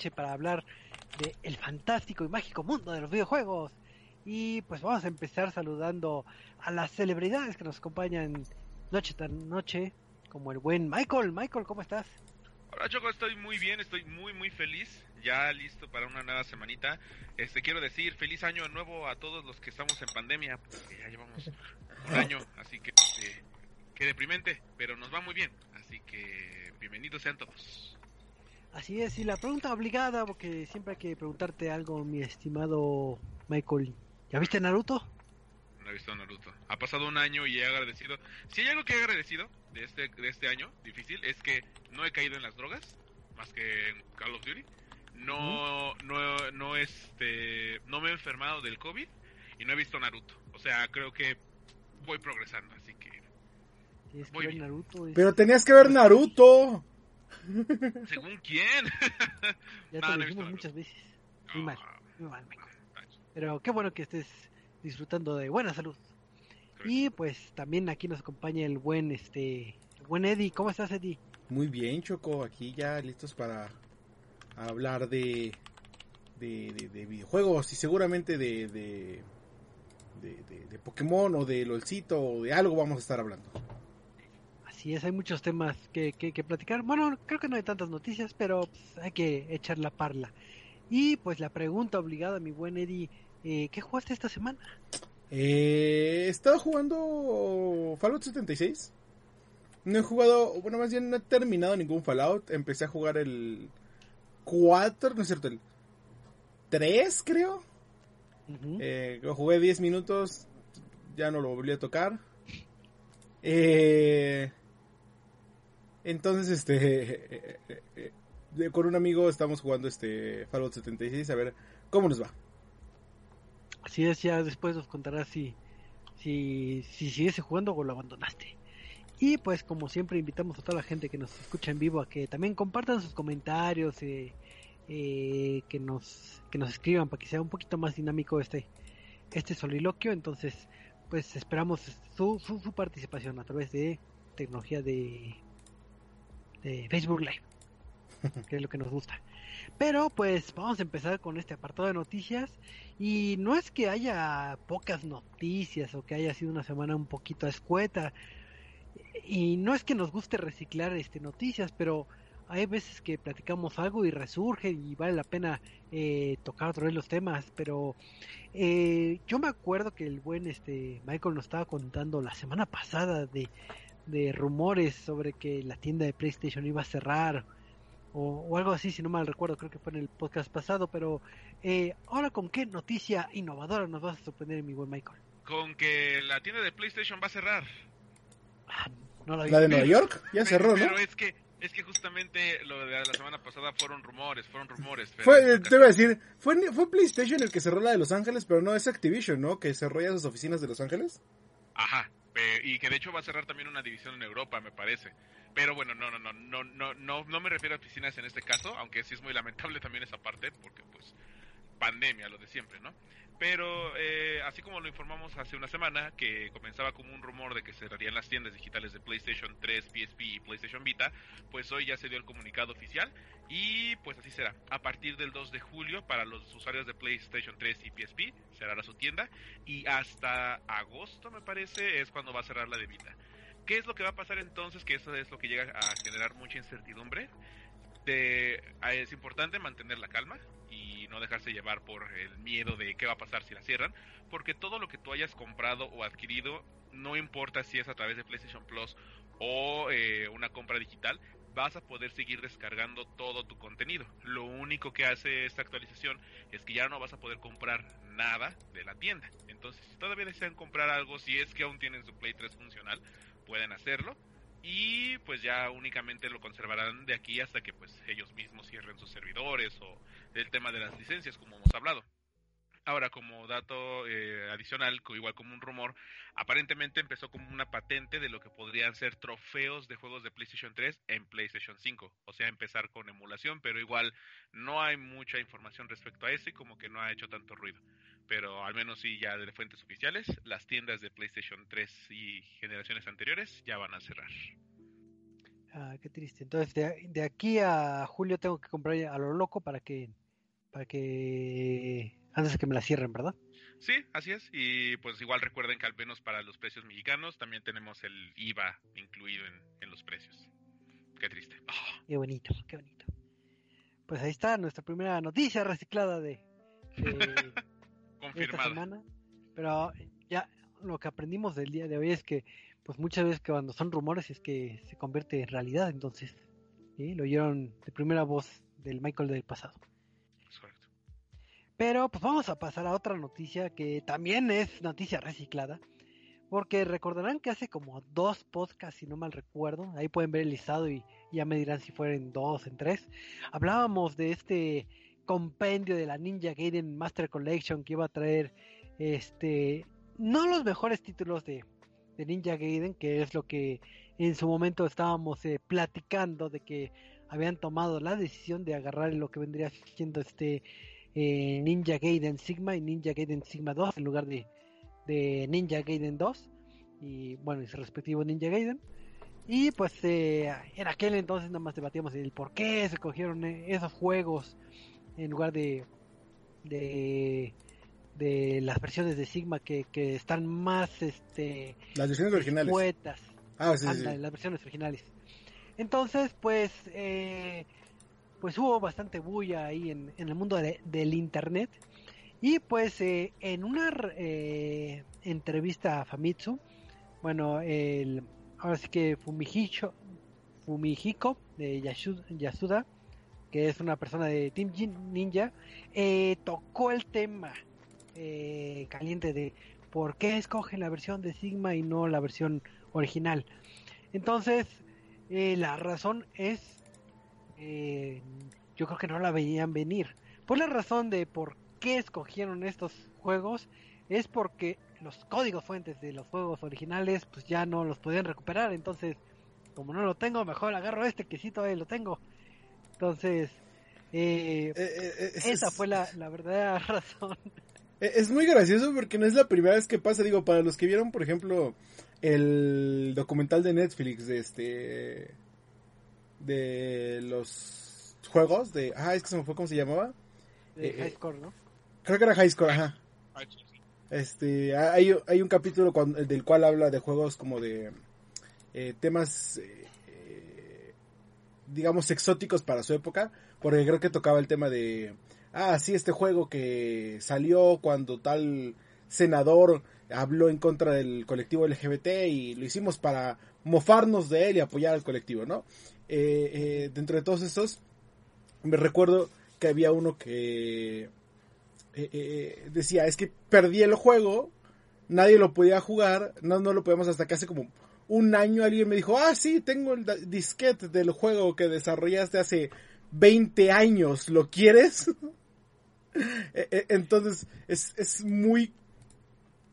noche para hablar de fantástico y mágico mundo de los videojuegos. Y pues vamos a empezar saludando a las celebridades que nos acompañan noche tras noche, como el buen Michael. Michael, ¿cómo estás? Hola Choco, estoy muy bien, estoy muy muy feliz, ya listo para una nueva semanita. Este quiero decir feliz año nuevo a todos los que estamos en pandemia, porque ya llevamos un año, así que este, qué deprimente, pero nos va muy bien, así que bienvenidos sean todos. Así es, y la pregunta obligada, porque siempre hay que preguntarte algo, mi estimado Michael. ¿Ya viste Naruto? No he visto Naruto. Ha pasado un año y he agradecido. Si hay algo que he agradecido de este de este año difícil es que no he caído en las drogas, más que en Call of Duty. No no no este no me he enfermado del COVID y no he visto Naruto. O sea, creo que voy progresando, así que Tienes que ver bien. Naruto. es- Pero tenías que ver Naruto. Según quién. ya te lo dijimos muchas veces. Muy mal, Ah, muy mal, Michael. Pero qué bueno que estés disfrutando de buena salud. Y pues también aquí nos acompaña el buen este el buen Eddie. ¿Cómo estás, Eddie? Muy bien, Choco. Aquí ya listos para hablar de, de, de- de videojuegos y seguramente de, de, de, de- de Pokémon o de LOLcito o de algo vamos a estar hablando. Así es, hay muchos temas que, que, que platicar. Bueno, creo que no hay tantas noticias, pero pues, hay que echar la parla. Y pues la pregunta obligada, mi buen Eddie, eh, ¿qué jugaste esta semana? Eh, he estado jugando Fallout 76. No he jugado, bueno, más bien no he terminado ningún Fallout. Empecé a jugar el 4, no es cierto, el 3 creo. Eh, lo jugué 10 minutos, ya no lo volví a tocar. Eh, entonces, este, con un amigo estamos jugando este Fallout 76 a ver cómo nos va. Así es, ya después nos contarás si, si, si sigues jugando o lo abandonaste. Y pues como siempre invitamos a toda la gente que nos escucha en vivo a que también compartan sus comentarios, eh, eh, que nos que nos escriban para que sea un poquito más dinámico este este soliloquio. Entonces pues esperamos su, su, su participación a través de tecnología de, de Facebook Live, que es lo que nos gusta. Pero pues vamos a empezar con este apartado de noticias. Y no es que haya pocas noticias o que haya sido una semana un poquito escueta. Y no es que nos guste reciclar este noticias, pero hay veces que platicamos algo y resurge y vale la pena eh, tocar otra vez los temas. Pero eh, yo me acuerdo que el buen este Michael nos estaba contando la semana pasada de, de rumores sobre que la tienda de PlayStation iba a cerrar o, o algo así, si no mal recuerdo, creo que fue en el podcast pasado, pero eh, ahora con qué noticia innovadora nos vas a sorprender, mi buen Michael. Con que la tienda de PlayStation va a cerrar. Ah, no la vi. La de Nueva York ya Pero- cerró, ¿no? Pero es que Es que justamente lo de la semana pasada fueron rumores, fueron rumores. pero- Fue, te iba a decir, fue, fue PlayStation el que cerró la de Los Ángeles, pero no es Activision, ¿no? Que cerró ya sus oficinas de Los Ángeles. Ajá, y que de hecho va a cerrar también una división en Europa, me parece. Pero bueno, no, no, no, no, no, no, no me refiero a oficinas en este caso, aunque sí es muy lamentable también esa parte, porque pues pandemia, lo de siempre, ¿no? Pero eh, así como lo informamos hace una semana, que comenzaba como un rumor de que cerrarían las tiendas digitales de PlayStation 3, PSP y PlayStation Vita, pues hoy ya se dio el comunicado oficial y pues así será. A partir del 2 de julio, para los usuarios de PlayStation 3 y PSP, cerrará su tienda y hasta agosto, me parece, es cuando va a cerrar la de Vita. ¿Qué es lo que va a pasar entonces? Que eso es lo que llega a generar mucha incertidumbre. De, ah, es importante mantener la calma no dejarse llevar por el miedo de qué va a pasar si la cierran, porque todo lo que tú hayas comprado o adquirido, no importa si es a través de PlayStation Plus o eh, una compra digital, vas a poder seguir descargando todo tu contenido. Lo único que hace esta actualización es que ya no vas a poder comprar nada de la tienda. Entonces, si todavía desean comprar algo, si es que aún tienen su Play 3 funcional, pueden hacerlo y pues ya únicamente lo conservarán de aquí hasta que pues ellos mismos cierren sus servidores o el tema de las licencias como hemos hablado. Ahora, como dato eh, adicional, igual como un rumor, aparentemente empezó como una patente de lo que podrían ser trofeos de juegos de PlayStation 3 en PlayStation 5. O sea, empezar con emulación, pero igual no hay mucha información respecto a eso y como que no ha hecho tanto ruido. Pero al menos sí ya de fuentes oficiales, las tiendas de PlayStation 3 y generaciones anteriores ya van a cerrar. Ah, qué triste. Entonces, de, de aquí a julio tengo que comprar a lo loco para que, para que, antes de que me la cierren, ¿verdad? Sí, así es. Y pues igual recuerden que al menos para los precios mexicanos también tenemos el IVA incluido en, en los precios. Qué triste. Ah, Qué bonito, qué bonito. Pues ahí está nuestra primera noticia reciclada de, de esta semana. Pero ya lo que aprendimos del día de hoy es que, pues muchas veces que cuando son rumores es que se convierte en realidad. Entonces, ¿sí? lo oyeron de primera voz del Michael del pasado. Pero pues vamos a pasar a otra noticia que también es noticia reciclada. Porque recordarán que hace como dos podcasts, si no mal recuerdo, ahí pueden ver el listado y ya me dirán si fueron dos, en tres. Hablábamos de este compendio de la Ninja Gaiden Master Collection que iba a traer este no los mejores títulos de, de Ninja Gaiden, que es lo que en su momento estábamos eh, platicando de que habían tomado la decisión de agarrar lo que vendría siendo este eh, Ninja Gaiden Sigma y Ninja Gaiden Sigma 2 en lugar de, de Ninja Gaiden 2 y bueno, y su respectivo Ninja Gaiden. Y pues eh, en aquel entonces nada más debatíamos el por qué se cogieron eh, esos juegos en lugar de de, de las versiones de Sigma que, que están más este Las versiones originales. poetas Ah, sí, sí, Anda, sí. en las versiones originales. Entonces, pues, eh, pues hubo bastante bulla ahí en, en el mundo de- del internet. Y pues eh, en una eh, entrevista a Famitsu, bueno, el, ahora sí que Fumihicho, Fumihiko de Yasuda, que es una persona de Team Ninja, eh, tocó el tema caliente de por qué escogen la versión de Sigma y no la versión original. Entonces, la razón es, eh, yo creo que no la veían venir. Por la razón de por qué escogieron estos juegos es porque los códigos fuentes de los juegos originales pues ya no los podían recuperar. Entonces, como no lo tengo, mejor agarro este que sí todavía lo tengo. Entonces, eh, Eh, eh, eh, es- esa es- fue la, la verdadera razón. Es muy gracioso porque no es la primera vez que pasa. Digo, para los que vieron, por ejemplo, el documental de Netflix de este. De los juegos de. Ah, es que se me fue cómo se llamaba. De Eh, High eh, Score, ¿no? Creo que era High Score, ajá. Ah. Este, hay, hay un capítulo cuando- del cual habla de juegos como de eh, temas, eh, digamos, exóticos para su época, porque creo que tocaba el tema de, ah, sí, este juego que salió cuando tal senador habló en contra del colectivo LGBT y lo hicimos para mofarnos de él y apoyar al colectivo, ¿no? Eh, eh, dentro de todos estos, me recuerdo que había uno que eh, eh, decía, es que perdí el juego, nadie lo podía jugar, no, no lo podíamos hasta que hace como un año alguien me dijo, ah, sí, tengo el disquete del juego que desarrollaste hace 20 años, ¿lo quieres? E, e, entonces, es, es muy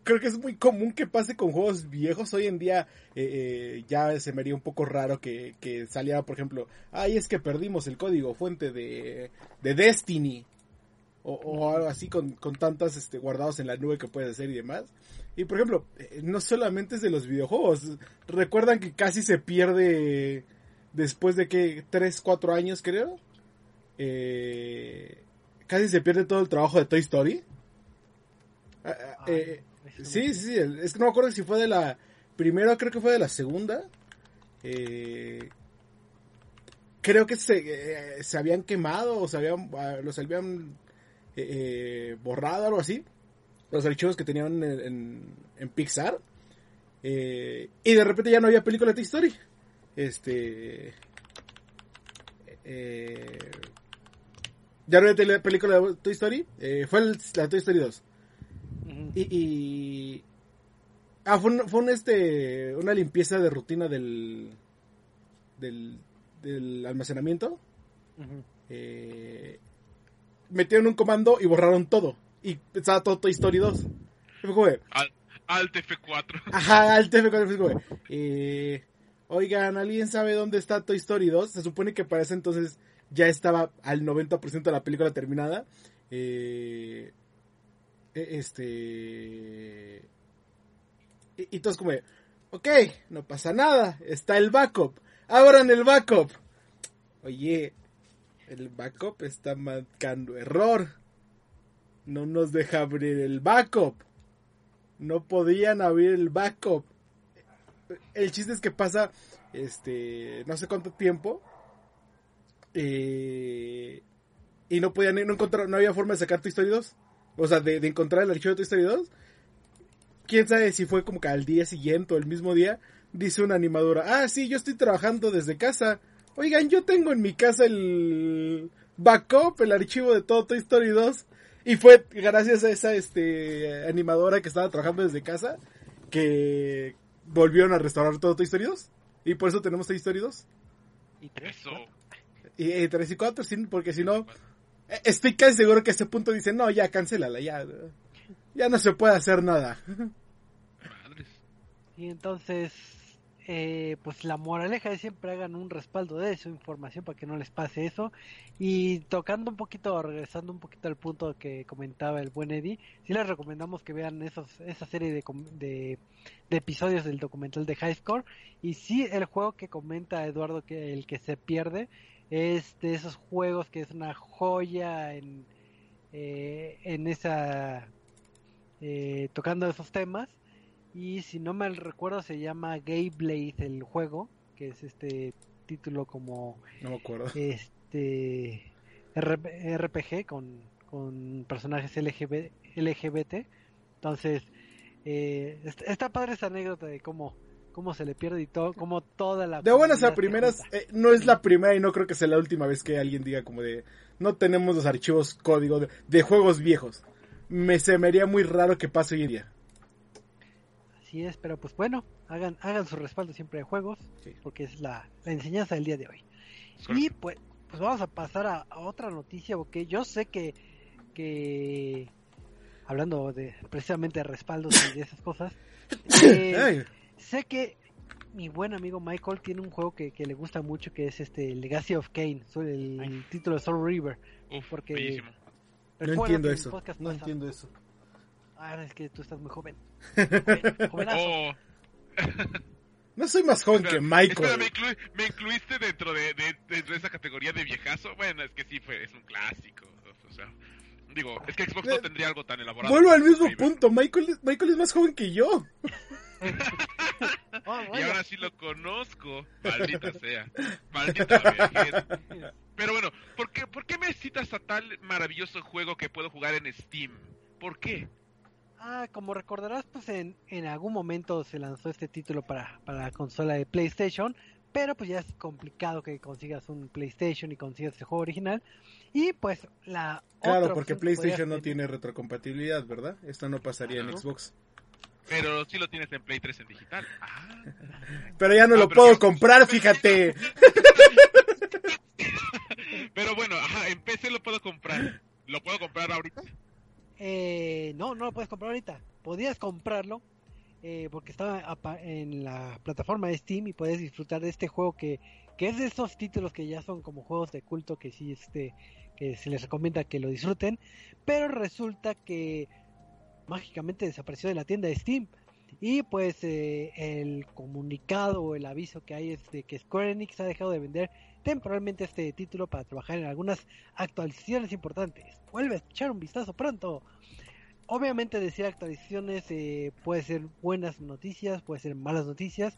creo que es muy común que pase con juegos viejos. Hoy en día eh, eh, ya se me haría un poco raro que, que, saliera, por ejemplo, ay, es que perdimos el código fuente de, de Destiny. O, algo así con, con tantas este, guardados en la nube que puedes hacer y demás. Y por ejemplo, eh, no solamente es de los videojuegos. Recuerdan que casi se pierde después de que 3, 4 años creo. casi se pierde todo el trabajo de Toy Story. Ah, ah, eh, Sí, sí, sí. Es que no me acuerdo si fue de la primera, creo que fue de la segunda. Eh, creo que se, eh, se habían quemado o se habían, ah, los habían eh, borrado, algo así. Los archivos que tenían en, en, Pixar. y de repente ya no había película de Toy Story. Este. ya no había película de Toy Story. fue la Toy Story 2. Y, Ah, fue, un, este, una limpieza de rutina del, del, almacenamiento. Eh, metieron un comando y borraron todo. Y estaba todo Toy Story 2. Al, Alt F4. Ajá, Alt F4. Eh, oigan, ¿alguien sabe dónde está Toy Story 2? Se supone que para ese entonces ya estaba al 90% de la película terminada. Eh, este. Y, todos como, ok, no pasa nada, está el backup. Abran el backup. Oye, el backup está marcando error. No nos deja abrir el backup. No podían abrir el backup. El chiste es que pasa, este, no sé cuánto tiempo. Eh, y no podían, no encontrar, no había forma de sacar tu historia 2. O sea, de, encontrar el archivo de tu historia 2. Quién sabe si fue como que al día siguiente o el mismo día. Dice una animadora, ah, sí, yo estoy trabajando desde casa. Oigan, yo tengo en mi casa el backup, el archivo de todo Toy Story 2. Y fue gracias a esa este, animadora que estaba trabajando desde casa que volvieron a restaurar todo Toy Story 2. Y por eso tenemos Toy Story 2. Y 3 y, 3 y 4, porque si no, Estoy casi seguro que a ese punto dicen, no, ya, cancélala, ya. Ya no se puede hacer nada. Y entonces, eh, pues la moraleja es siempre hagan un respaldo de su información para que no les pase eso. Y tocando un poquito, regresando un poquito al punto que comentaba el buen Eddie, sí les recomendamos que vean esos, esa serie de, de, de episodios del documental de High Score. Y sí, el juego que comenta Eduardo, que el que se pierde, es de esos juegos que es una joya en, eh, en esa eh, tocando esos temas. Y si no me recuerdo se llama Gay Blade el juego que es este título como no me acuerdo. este RPG con, con personajes LGBT, LGBT entonces eh, está padre esa anécdota de cómo cómo se le pierde y todo, como toda la... De buenas a primeras, eh, no es la primera y no creo que sea la última vez que alguien diga como de, no tenemos los archivos código de, juegos viejos. Me se me haría muy raro que pase hoy en día. Así es, pero pues bueno, hagan, hagan su respaldo siempre de juegos, porque es la, enseñanza del día de hoy. Y pues, pues vamos a pasar a, otra noticia, porque yo sé que, que hablando de precisamente de respaldos y de esas cosas, eh, sé que mi buen amigo Michael tiene un juego que, le gusta mucho que es este Legacy of Kane, el, título de Soul River. porque no entiendo eso. No entiendo eso. Ah, es que tú estás muy joven. Oh. no soy más joven que Michael. me, incluiste dentro de, esa categoría de viejazo. Bueno, es que sí, fue, es un clásico. O sea, digo, es que Xbox no eh, tendría algo tan elaborado. Vuelvo al mismo punto. Michael, Michael es más joven que yo. Oh, y ahora sí lo conozco. Maldita sea. Maldita Pero bueno, ¿por qué, ¿por qué me citas a tal maravilloso juego que puedo jugar en Steam? ¿Por qué? Ah, como recordarás, pues en, en algún momento se lanzó este título para, para la consola de PlayStation, pero pues ya es complicado que consigas un PlayStation y consigas el juego original. Y pues la... Claro, porque PlayStation no tiene retrocompatibilidad, ¿verdad? Esto no pasaría en Xbox. Pero sí lo tienes en Play 3 en digital. Ah. Pero ya no Ah, lo puedo que- comprar, fíjate. Pero bueno, ajá, en PC lo puedo comprar. ¿Lo puedo comprar ahorita? Eh, no, no lo puedes comprar ahorita. Podías comprarlo eh, porque estaba en la plataforma de Steam y puedes disfrutar de este juego que, que es de esos títulos que ya son como juegos de culto que sí este que se les recomienda que lo disfruten, pero resulta que mágicamente desapareció de la tienda de Steam y pues eh, el comunicado o el aviso que hay es de que Square Enix ha dejado de vender temporalmente este título para trabajar en algunas actualizaciones importantes. Vuelve a echar un vistazo pronto. Obviamente decir actualizaciones eh, puede ser buenas noticias, puede ser malas noticias.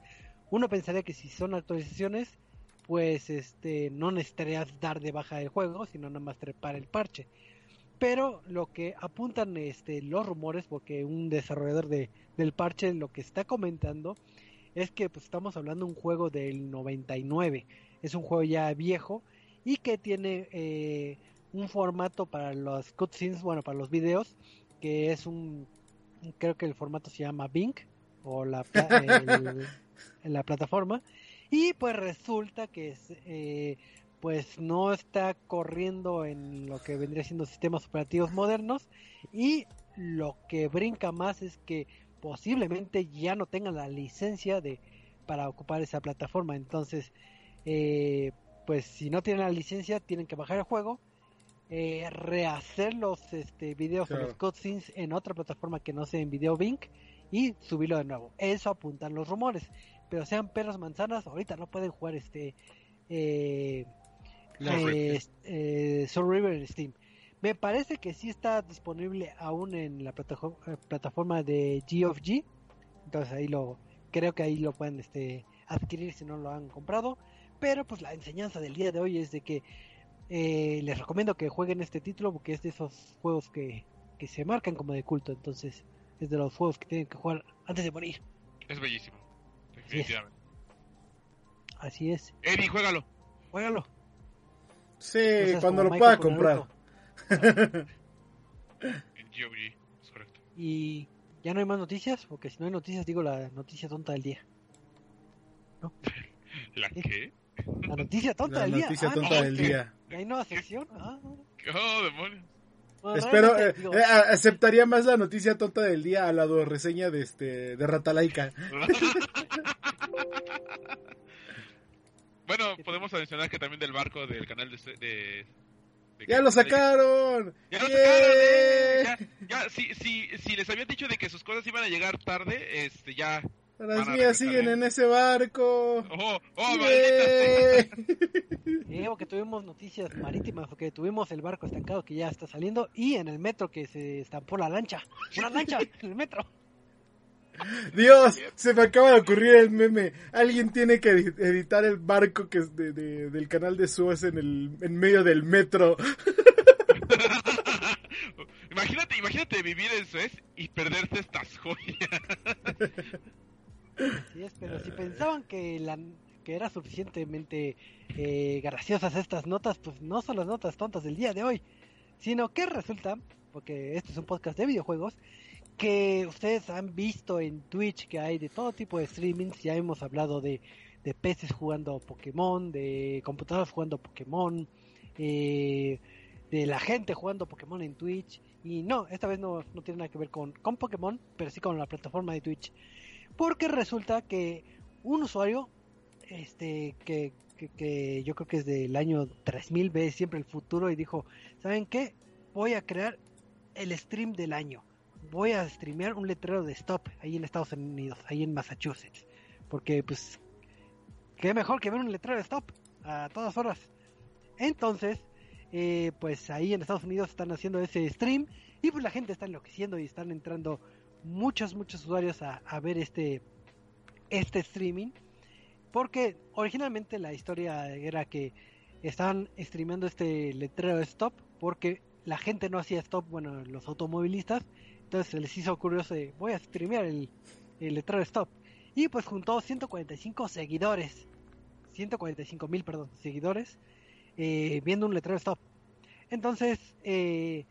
Uno pensaría que si son actualizaciones, pues este no necesitarías dar de baja el juego, sino nada más trepar el parche. Pero lo que apuntan este, los rumores, porque un desarrollador de, del parche lo que está comentando es que pues, estamos hablando de un juego del 99. Es un juego ya viejo y que tiene eh, un formato para los cutscenes, bueno, para los videos, que es un, creo que el formato se llama Bing o la, el- la plataforma y pues resulta que es, eh, pues no está corriendo en lo que vendría siendo sistemas operativos modernos y lo que brinca más es que posiblemente ya no tengan la licencia de para ocupar esa plataforma entonces eh, pues si no tienen la licencia tienen que bajar el juego eh, rehacer los este, videos o Claro. los cutscenes en otra plataforma que no sea en Video Bing y subirlo de nuevo. Eso apuntan los rumores. Pero sean perros manzanas, ahorita no pueden jugar este eh, eh, eh, Soul River en Steam. Me parece que sí está disponible aún en la plataforma, plataforma de G of G. Entonces ahí lo creo que ahí lo pueden este adquirir si no lo han comprado. Pero pues la enseñanza del día de hoy es de que eh, les recomiendo que jueguen este título porque es de esos juegos que, que se marcan como de culto. Entonces es de los juegos que tienen que jugar antes de morir. Es bellísimo. Definitivamente. Así es. Eddie, juégalo. Juégalo. Sí, No cuando lo Michael pueda con comprar. Naruto. En GOG. Es correcto. Y ya no hay más noticias, porque si no hay noticias digo la noticia tonta del día. ¿La qué? La noticia tonta La del día. noticia Ah, tonta no, del que- día. ¿y ¿Hay nueva sección? Ah, Oh, demonios. bueno, Espero, eh, eh, aceptaría más la noticia tonta del día a la do- reseña de este de Ratalaika. bueno, podemos mencionar que también del barco del canal de... de- de- ¡Ya lo sacaron! Ya lo sacaron, eh. Ya, ya, si, si, si les habían dicho de que sus cosas iban a llegar tarde, este, ya. Las mías siguen en ese barco. ¡Oh, oh! ¡Yay! eh, porque tuvimos noticias marítimas, porque tuvimos el barco estancado que ya está saliendo y en el metro que se estampó la lancha. ¡Una lancha en el metro! Dios, se me acaba de ocurrir el meme. Alguien tiene que edi- editar el barco que es de, de- del canal de Suez en el en medio del metro. imagínate, imagínate vivir en Suez y perderte estas joyas. Así es, pero si pensaban que la que era suficientemente eh, graciosas estas notas, pues no son las notas tontas del día de hoy, sino que resulta, porque este es un podcast de videojuegos, que ustedes han visto en Twitch que hay de todo tipo de streamings, ya hemos hablado de, de peces jugando Pokémon, de computadoras jugando Pokémon, eh, de la gente jugando Pokémon en Twitch, y no, esta vez no, no tiene nada que ver con, con Pokémon, pero sí con la plataforma de Twitch. Porque resulta que un usuario este que, que, que yo creo que es del año 3000 ve siempre el futuro y dijo saben qué voy a crear el stream del año voy a streamear un letrero de stop ahí en Estados Unidos ahí en Massachusetts porque pues qué mejor que ver un letrero de stop a todas horas entonces eh, pues ahí en Estados Unidos están haciendo ese stream y pues la gente está enloqueciendo y están entrando muchos, muchos usuarios a, a ver este, este streaming. Porque originalmente la historia era que estaban streameando este letrero de stop porque la gente no hacía stop, bueno, los automovilistas. Entonces se les hizo curioso de, voy a streamear el, el letrero stop. Y pues juntó 145 seguidores. 145 mil, perdón, seguidores. eh, viendo un letrero stop. Entonces, eh,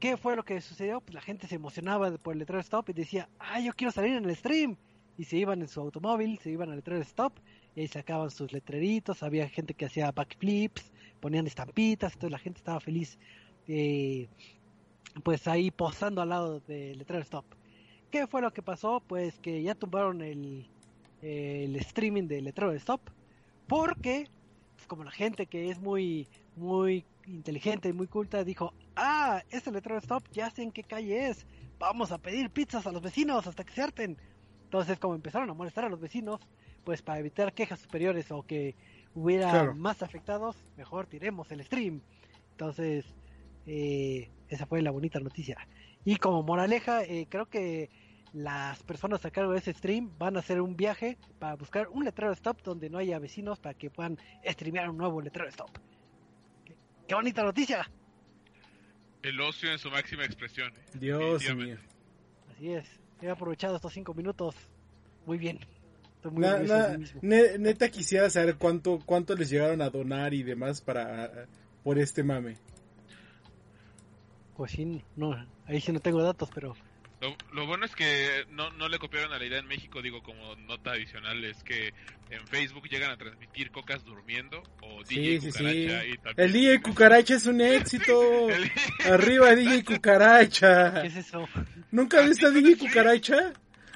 ¿Qué fue lo que sucedió? Pues la gente se emocionaba por el letrero stop y decía, ah, yo quiero salir en el stream. Y se iban en su automóvil, se iban al letrero stop y ahí sacaban sus letreritos. Había gente que hacía backflips, ponían estampitas, entonces la gente estaba feliz, eh, pues ahí posando al lado del letrero stop. ¿Qué fue lo que pasó? Pues que ya tumbaron el, el streaming del letrero de stop porque pues, como la gente que es muy muy inteligente y muy culta dijo ah este letrero de stop ya sé en qué calle es vamos a pedir pizzas a los vecinos hasta que se harten entonces como empezaron a molestar a los vecinos pues para evitar quejas superiores o que hubiera Claro. más afectados mejor tiremos el stream entonces eh, esa fue la bonita noticia y como moraleja eh, creo que las personas a cargo de ese stream van a hacer un viaje para buscar un letrero de stop donde no haya vecinos para que puedan streamear un nuevo letrero de stop. Qué, qué bonita noticia. El ocio en su máxima expresión. ¿eh? Dios mío. Así es. He aprovechado estos cinco minutos muy bien. Muy Na- na- ne- neta quisiera saber cuánto cuánto les llegaron a donar y demás para por este mame. Pues sí, no, ahí sí no tengo datos, pero Lo, lo bueno es que no, no le copiaron a la idea en México, digo, como nota adicional, es que en Facebook llegan a transmitir cocas durmiendo o Sí, DJ sí, sí. Cucaracha y también- El DJ Cucaracha es un éxito. El- Arriba DJ Cucaracha. ¿qué es eso? ¿Nunca has visto a DJ Cucaracha?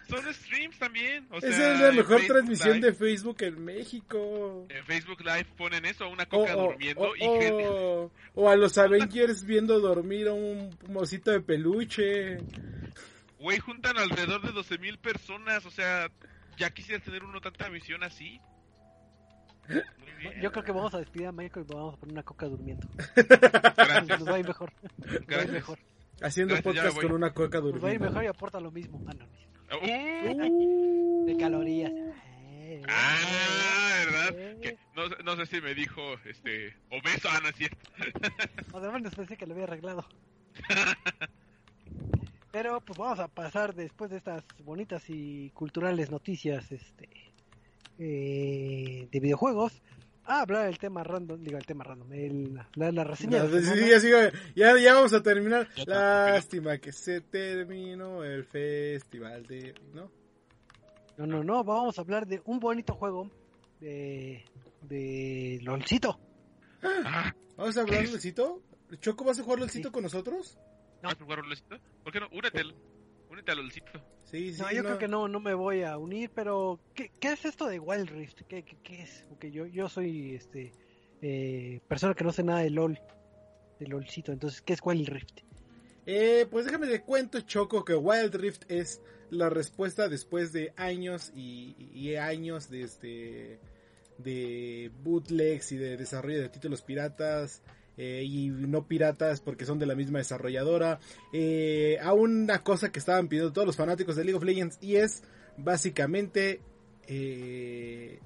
Son streams también. O Esa sea, es la mejor transmisión Live- de Facebook en México. En Facebook Live ponen eso, una O, coca durmiendo o- y gente... o- o a los Avengers viendo dormir a un mosito de peluche. Güey, juntan alrededor de 12.000 personas, o sea, ya quisieras tener uno tanta visión así. Muy bien. Yo creo que vamos a despedir a Michael y vamos a poner una coca durmiendo. Gracias. Nos va a ir mejor. Nos va a ir Gracias. mejor. Haciendo Gracias, podcast con una coca Nos va a ir durmiendo. mejor y aporta lo mismo. Ah, no, no. Uh, De calorías. Ah, ¿verdad? Que no, no sé si me dijo, este, obeso, ah, no es cierto. Además pensé que lo había arreglado. Pero pues vamos a pasar después de estas bonitas y culturales noticias este eh, de videojuegos a hablar del tema random, digo el tema random, el, la, la reseña No, de la sí, ya, ya vamos a terminar. Lástima que se terminó el festival de... ¿No? No, no, no, vamos a hablar de un bonito juego de de LOLcito. Ah, ¿Vamos a hablar LOLcito? ¿Choco vas a jugar LOLcito Sí. con nosotros? No. ¿Vas a jugar LOLcito? ¿Por qué no? Únete, únete al LOLcito. Sí, sí. No, yo creo que no, no me voy a unir, pero ¿qué, qué es esto de Wild Rift? ¿Qué, qué, qué es? Porque yo, yo soy este eh, persona que no sé nada de LOL, de LOLcito, entonces, ¿qué es Wild Rift? Eh, pues déjame te cuento, Choco, que Wild Rift es la respuesta después de años y, y años de este de bootlegs y de desarrollo de títulos piratas eh, y no piratas porque son de la misma desarrolladora eh, a una cosa que estaban pidiendo todos los fanáticos de League of Legends y es básicamente eh,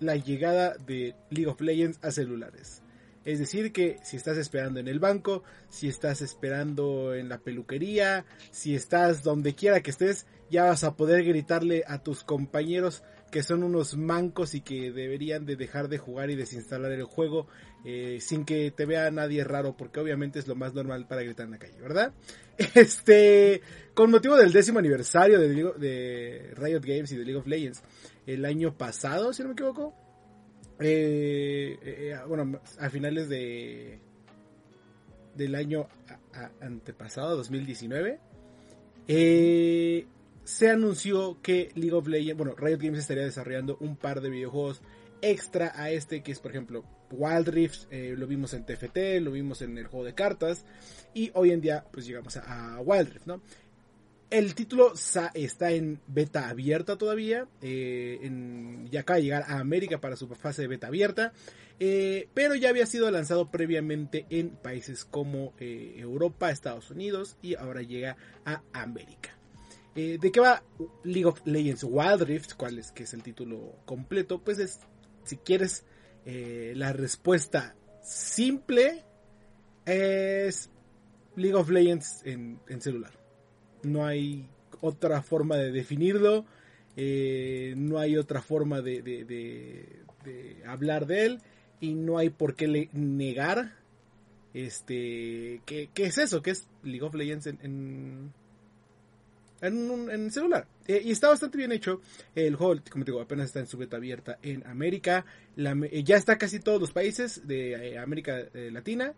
la llegada de League of Legends a celulares. Es decir, que si estás esperando en el banco, si estás esperando en la peluquería, si estás donde quiera que estés, ya vas a poder gritarle a tus compañeros que son unos mancos y que deberían de dejar de jugar y desinstalar el juego eh, sin que te vea nadie raro, porque obviamente es lo más normal para gritar en la calle, ¿verdad? Este, con motivo del décimo aniversario de, de Riot Games y de League of Legends, el año pasado, si no me equivoco, eh, eh, bueno, a finales de del año antepasado, 2019, eh, se anunció que League of Legends, bueno, Riot Games estaría desarrollando un par de videojuegos extra a este, que es por ejemplo Wild Rift, eh, lo vimos en TFT, lo vimos en el juego de cartas, y hoy en día pues llegamos a, a Wild Rift, ¿no? El título está en beta abierta todavía. eh, ya acaba de llegar a América para su fase de beta abierta. eh, pero ya había sido lanzado previamente en países como Europa, Estados Unidos y ahora llega a América. Eh, ¿De qué va League of Legends Wild Rift? ¿Cuál es que es el título completo? Pues es, si quieres, eh, la respuesta simple es League of Legends en, en celular. No hay otra forma de definirlo. eh, no hay otra forma de, de- hablar de él. Y no hay por qué negar Este, ¿qué, qué es eso? ¿Qué es League of Legends en, en, en, un- celular? Eh, y está bastante bien hecho. El juego, como te digo, apenas está en su beta abierta en América. Eh, ya está casi todos los países de eh, América Latina.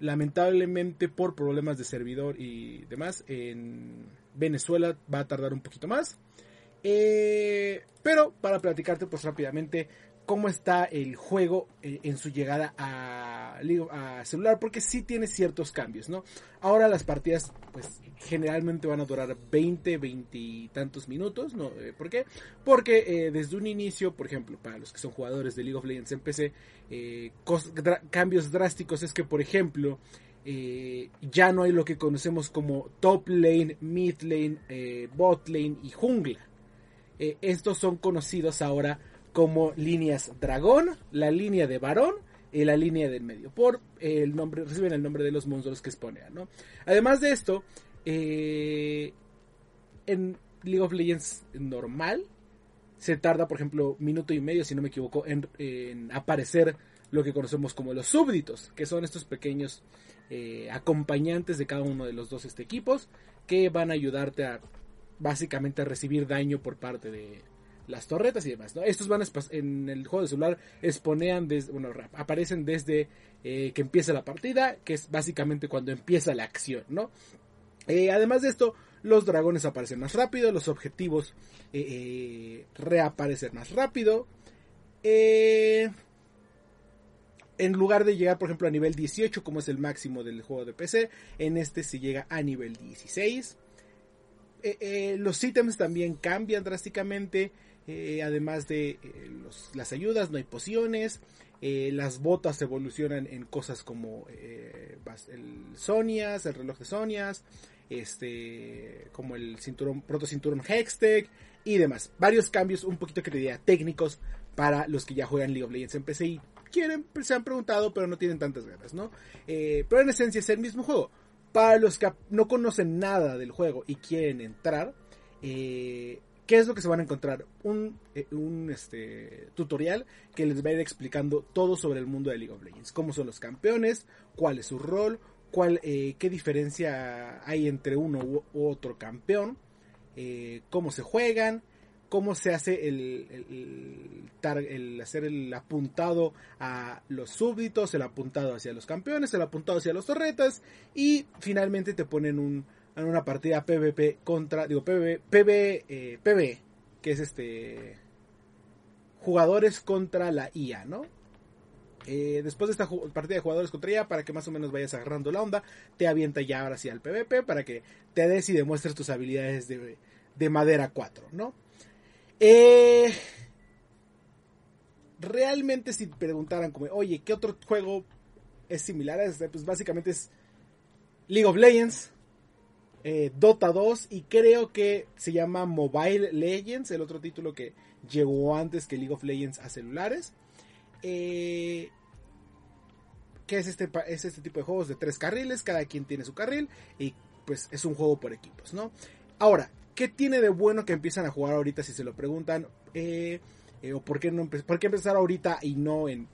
Lamentablemente por problemas de servidor y demás, en Venezuela va a tardar un poquito más. Pero para platicarte pues rápidamente cómo está el juego eh, en su llegada a, celular, porque sí tiene ciertos cambios, ¿no? Ahora las partidas pues generalmente van a durar 20, 20 y tantos minutos, ¿no? Eh, ¿Por qué? Porque eh, desde un inicio, por ejemplo, para los que son jugadores de League of Legends en PC, cambios drásticos es que, por ejemplo, ya no hay lo que conocemos como top lane, mid lane, bot lane y jungla. Estos son conocidos ahora como líneas dragón, la línea de varón y la línea del medio. Por el nombre, reciben el nombre de los monstruos que exponen, ¿no? Además de esto, eh, en League of Legends normal se tarda, por ejemplo, minuto y medio, si no me equivoco, en, aparecer lo que conocemos como los súbditos, que son estos pequeños eh, acompañantes de cada uno de los dos este, equipos que van a ayudarte a básicamente a recibir daño por parte de las torretas y demás. Estos van a en el juego de celular exponean bueno, aparecen desde eh, que empieza la partida, que es básicamente cuando empieza la acción, ¿no? Eh, además de esto, los dragones aparecen más rápido, los objetivos eh, reaparecen más rápido. En lugar de llegar, por ejemplo, a nivel 18, como es el máximo del juego de PC, en este se llega a nivel 16. Eh, eh, los ítems también cambian drásticamente. Eh, además de eh, las ayudas, no hay pociones. eh, las botas evolucionan en cosas como el Sonias, el reloj de Sonias, este, como el cinturón, proto cinturón Hextech y demás. Varios cambios, un poquito que te diría técnicos para los que ya juegan League of Legends en PC y quieren, se han preguntado, pero no tienen tantas ganas, ¿no? Pero en esencia es el mismo juego. Para los que no conocen nada del juego y quieren entrar, eh, ¿qué es lo que se van a encontrar? Un, eh, un este, tutorial que les va a ir explicando todo sobre el mundo de League of Legends. Cómo son los campeones, cuál es su rol, cuál, eh, qué diferencia hay entre uno u, otro campeón, eh, cómo se juegan, cómo se hace el, el- el hacer el apuntado a los súbditos, el apuntado hacia los campeones, el apuntado hacia los torretas y finalmente te ponen un, en una partida PvP contra, digo PvP, PvE, eh, que es este jugadores contra la IA, ¿no? Eh, después de esta partida de jugadores contra IA, para que más o menos vayas agarrando la onda, te avienta ya ahora sí al PvP para que te des y demuestres tus habilidades de, de madera 4, ¿no? Eh, realmente si preguntaran como, oye, ¿qué otro juego es similar a este? Pues básicamente es League of Legends, eh, Dota 2 y creo que se llama Mobile Legends, el otro título que llegó antes que League of Legends a celulares. Eh, que es este, es este tipo de juegos de tres carriles, cada quien tiene su carril y pues es un juego por equipos, ¿no? Ahora, ¿qué tiene de bueno que empiezan a jugar ahorita si se lo preguntan? Eh, ¿O por qué, por qué empezar ahorita y no en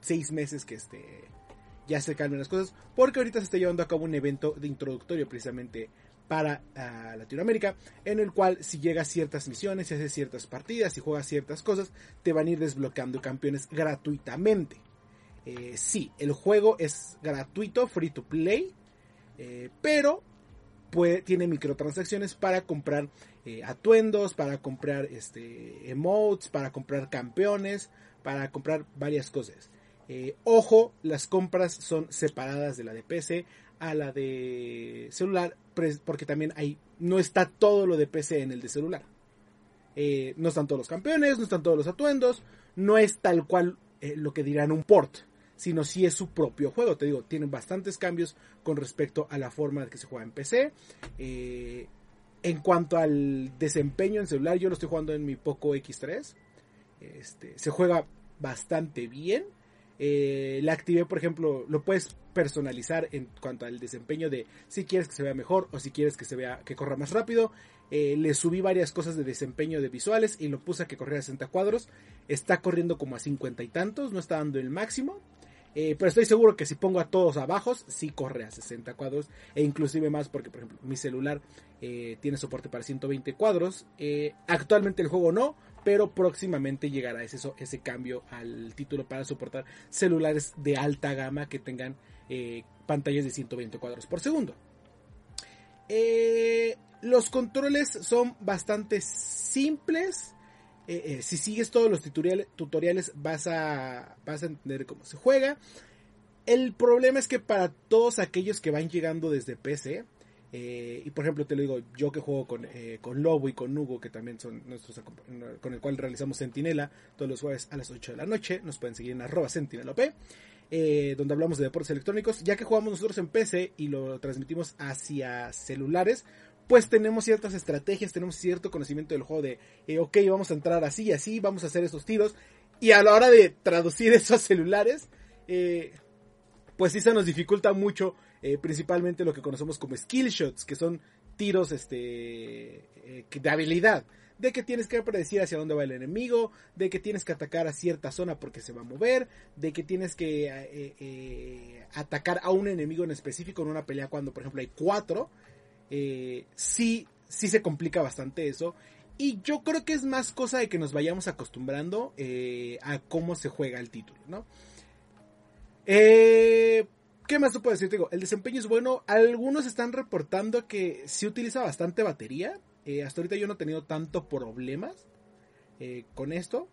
seis meses que este, ya se calmen las cosas? Porque ahorita se está llevando a cabo un evento de introductorio precisamente para ah, Latinoamérica, en el cual si llegas ciertas misiones, si haces ciertas partidas, si juegas ciertas cosas, te van a ir desbloqueando campeones gratuitamente. Eh, sí, el juego es gratuito, free to play, eh, pero tiene microtransacciones para comprar eh, atuendos, para comprar este, emotes, para comprar campeones, para comprar varias cosas. Eh, ojo, las compras son separadas de la de PC a la de celular, porque también hay, no está todo lo de PC en el de celular. Eh, no están todos los campeones, no están todos los atuendos, no es tal cual eh, lo que dirán un port, sino si es su propio juego. Te digo, tienen bastantes cambios con respecto a la forma de que se juega en PC. Eh, en cuanto al desempeño en celular, yo lo estoy jugando en mi Poco X3. Este, se juega bastante bien. La activé, por ejemplo, lo puedes personalizar en cuanto al desempeño de si quieres que se vea mejor o si quieres que se vea que corra más rápido. Eh, le subí varias cosas de desempeño de visuales y lo puse a que corriera a 60 cuadros. Está corriendo como a 50 y tantos, no está dando el máximo. Eh, pero estoy seguro que si pongo a todos abajo, sí corre a 60 cuadros e inclusive más porque, por ejemplo, mi celular eh, tiene soporte para 120 cuadros. Actualmente el juego no, pero próximamente llegará ese, ese cambio al título para soportar celulares de alta gama que tengan pantallas de 120 cuadros por segundo. los controles son bastante simples. si sigues todos los tutoriales, vas, a, vas a entender cómo se juega. El problema es que para todos aquellos que van llegando desde PC, eh, y por ejemplo, te lo digo, yo que juego con, eh, con Lobo y con Hugo, que también son nuestros con el cual realizamos Sentinela todos los jueves a las 8 de la noche, nos pueden seguir en arroba eh, donde hablamos de deportes electrónicos, ya que jugamos nosotros en PC y lo transmitimos hacia celulares, pues tenemos ciertas estrategias, tenemos cierto conocimiento del juego de, eh, ok, vamos a entrar así y así, vamos a hacer estos tiros, y a la hora de traducir esos celulares, pues sí se nos dificulta mucho eh, principalmente lo que conocemos como skill shots, que son tiros este, eh, de habilidad. De que tienes que predecir hacia dónde va el enemigo, de que tienes que atacar a cierta zona porque se va a mover, de que tienes que eh, atacar a un enemigo en específico en una pelea cuando por ejemplo hay cuatro. sí, sí se complica bastante eso. Y yo creo que es más cosa de que nos vayamos acostumbrando a cómo se juega el título, ¿no? Eh, ¿Qué más te puedo decir? Digo, el desempeño es bueno. Algunos están reportando que sí utiliza bastante batería. Eh, hasta ahorita yo no he tenido tanto problemas eh, con esto.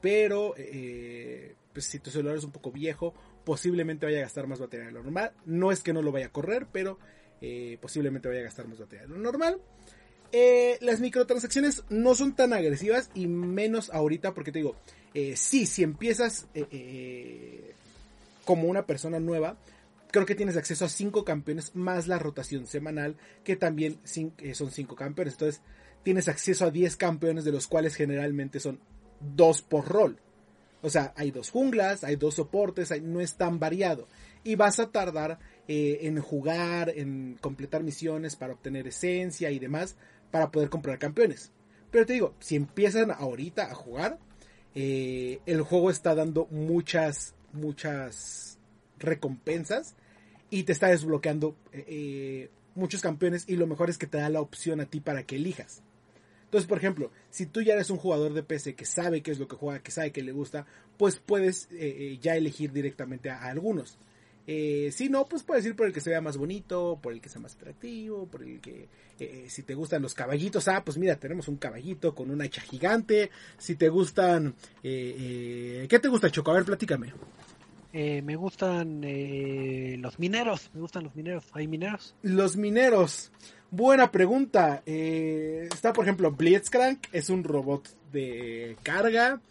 Pero eh, pues si tu celular es un poco viejo, posiblemente vaya a gastar más batería de lo normal. No es que no lo vaya a correr, pero posiblemente vaya a gastar más batería de lo normal. las microtransacciones no son tan agresivas y menos ahorita porque te digo, sí, si empiezas como una persona nueva, creo que tienes acceso a cinco campeones más la rotación semanal, que también eh, son cinco campeones. Entonces, tienes acceso a 10 campeones, de los cuales generalmente son dos por rol. O sea, hay dos junglas, hay dos soportes, no es tan variado. Y vas a tardar eh, en jugar, en completar misiones para obtener esencia y demás, para poder comprar campeones. Pero te digo, si empiezan ahorita a jugar, eh, el juego está dando muchas muchas recompensas y te está desbloqueando eh, eh, muchos campeones y lo mejor es que te da la opción a ti para que elijas. Entonces, por ejemplo, si tú ya eres un jugador de PC que sabe qué es lo que juega, que sabe que le gusta, pues puedes eh, ya elegir directamente a, algunos. si no, pues puedes ir por el que se vea más bonito, por el que sea más atractivo, por el que, si te gustan los caballitos, ah, pues mira, tenemos un caballito con una hacha gigante. Si te gustan, ¿qué te gusta, Choco? A ver, platícame. Eh, me gustan eh, los mineros, me gustan los mineros. ¿Hay mineros? Los mineros. Buena pregunta. Eh, está, por ejemplo, Blitzcrank, es un robot de carga.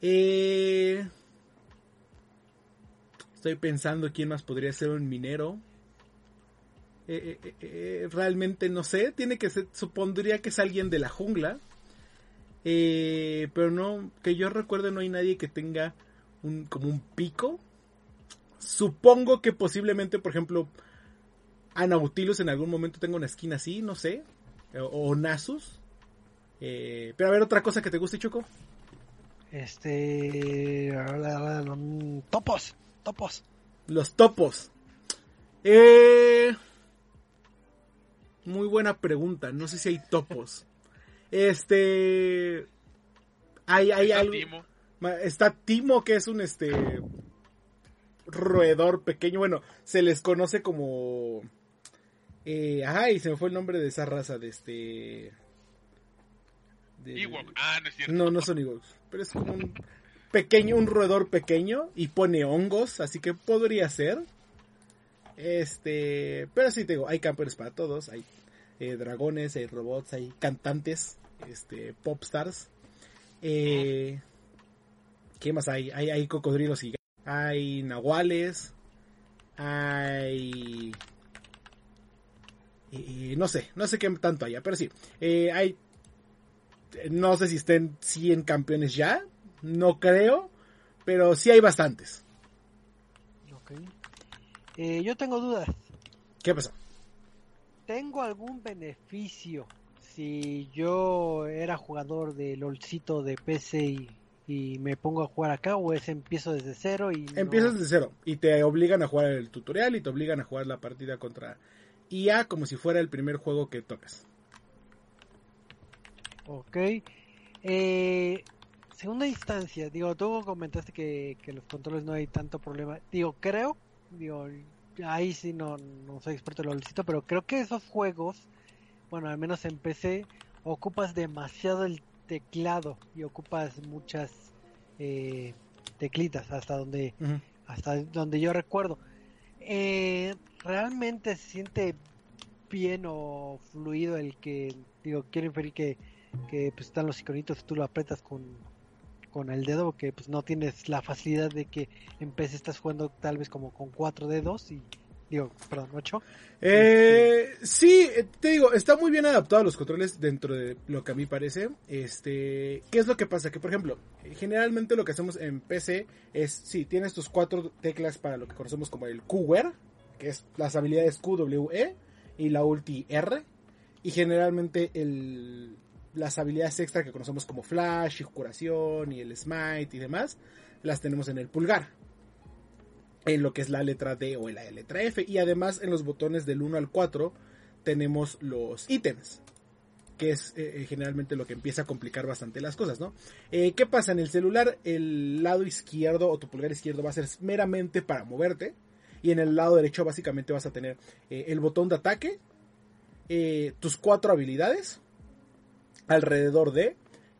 estoy pensando quién más podría ser un minero. realmente no sé, tiene que ser, supondría que es alguien de la jungla. pero no, que yo recuerde no hay nadie que tenga un, como un pico. Supongo que posiblemente, por ejemplo, Anautilus en algún momento tenga una esquina así, no sé. O, Nasus. Eh, pero a ver, otra cosa que te guste, Choco. Este. Topos. Topos. Los topos. Eh, muy buena pregunta. No sé si hay topos. Este. Hay, hay algo. Está Timo, que es un este roedor pequeño. Bueno, se les conoce como. Eh, ay, se me fue el nombre de esa raza de este. Ah, no es cierto. No, no son Ewoks. Pero es como un pequeño, un roedor pequeño y pone hongos, así que podría ser. Este, pero sí te digo, hay campers para todos, hay eh, dragones, hay robots, hay cantantes, este, popstars. Eh, ¿Qué más hay? Hay, hay cocodrilos y hay nahuales, hay... no sé, no sé qué tanto haya, pero sí. Eh, hay... No sé si estén 100 campeones ya, no creo, pero sí hay bastantes. Ok. Eh, yo tengo dudas. ¿Qué pasa? ¿Tengo algún beneficio si yo era jugador de LOLcito de PC y y me pongo a jugar acá o es empiezo desde cero y... no- Empiezas desde cero y te obligan a jugar el tutorial y te obligan a jugar la partida contra IA como si fuera el primer juego que tocas. Ok. Eh, segunda instancia, digo, tú comentaste que, que los controles no hay tanto problema. Digo, creo, digo, ahí sí no, no soy experto en lo LOLcito, pero creo que esos juegos, bueno, al menos en PC, ocupas demasiado el teclado y ocupas muchas eh, teclitas hasta donde hasta donde yo recuerdo. Eh, ¿Realmente se siente bien o fluido el que, digo, quiero inferir que, que pues, están los iconitos y tú lo apretas con, con el dedo, que pues no tienes la facilidad de que en PC estás jugando tal vez como con cuatro dedos y, digo, perdón, ocho. Eh, sí, eh, te digo, está muy bien adaptado a los controles dentro de lo que a mí parece. Este, ¿qué es lo que pasa? Que por ejemplo, generalmente lo que hacemos en PC es, sí, tienes tus cuatro teclas para lo que conocemos como el QWER, que es las habilidades Q, W, E y la ulti R. Y generalmente el, las habilidades extra que conocemos como Flash y Curación y el Smite y demás, las tenemos en el pulgar en lo que es la letra D o la letra F. Y además en los botones del 1 al 4 tenemos los ítems. Que es eh, generalmente lo que empieza a complicar bastante las cosas, ¿no? Eh, ¿Qué pasa? En el celular, el lado izquierdo o tu pulgar izquierdo va a ser meramente para moverte. Y en el lado derecho, básicamente, vas a tener eh, el botón de ataque, eh, tus cuatro habilidades, alrededor de,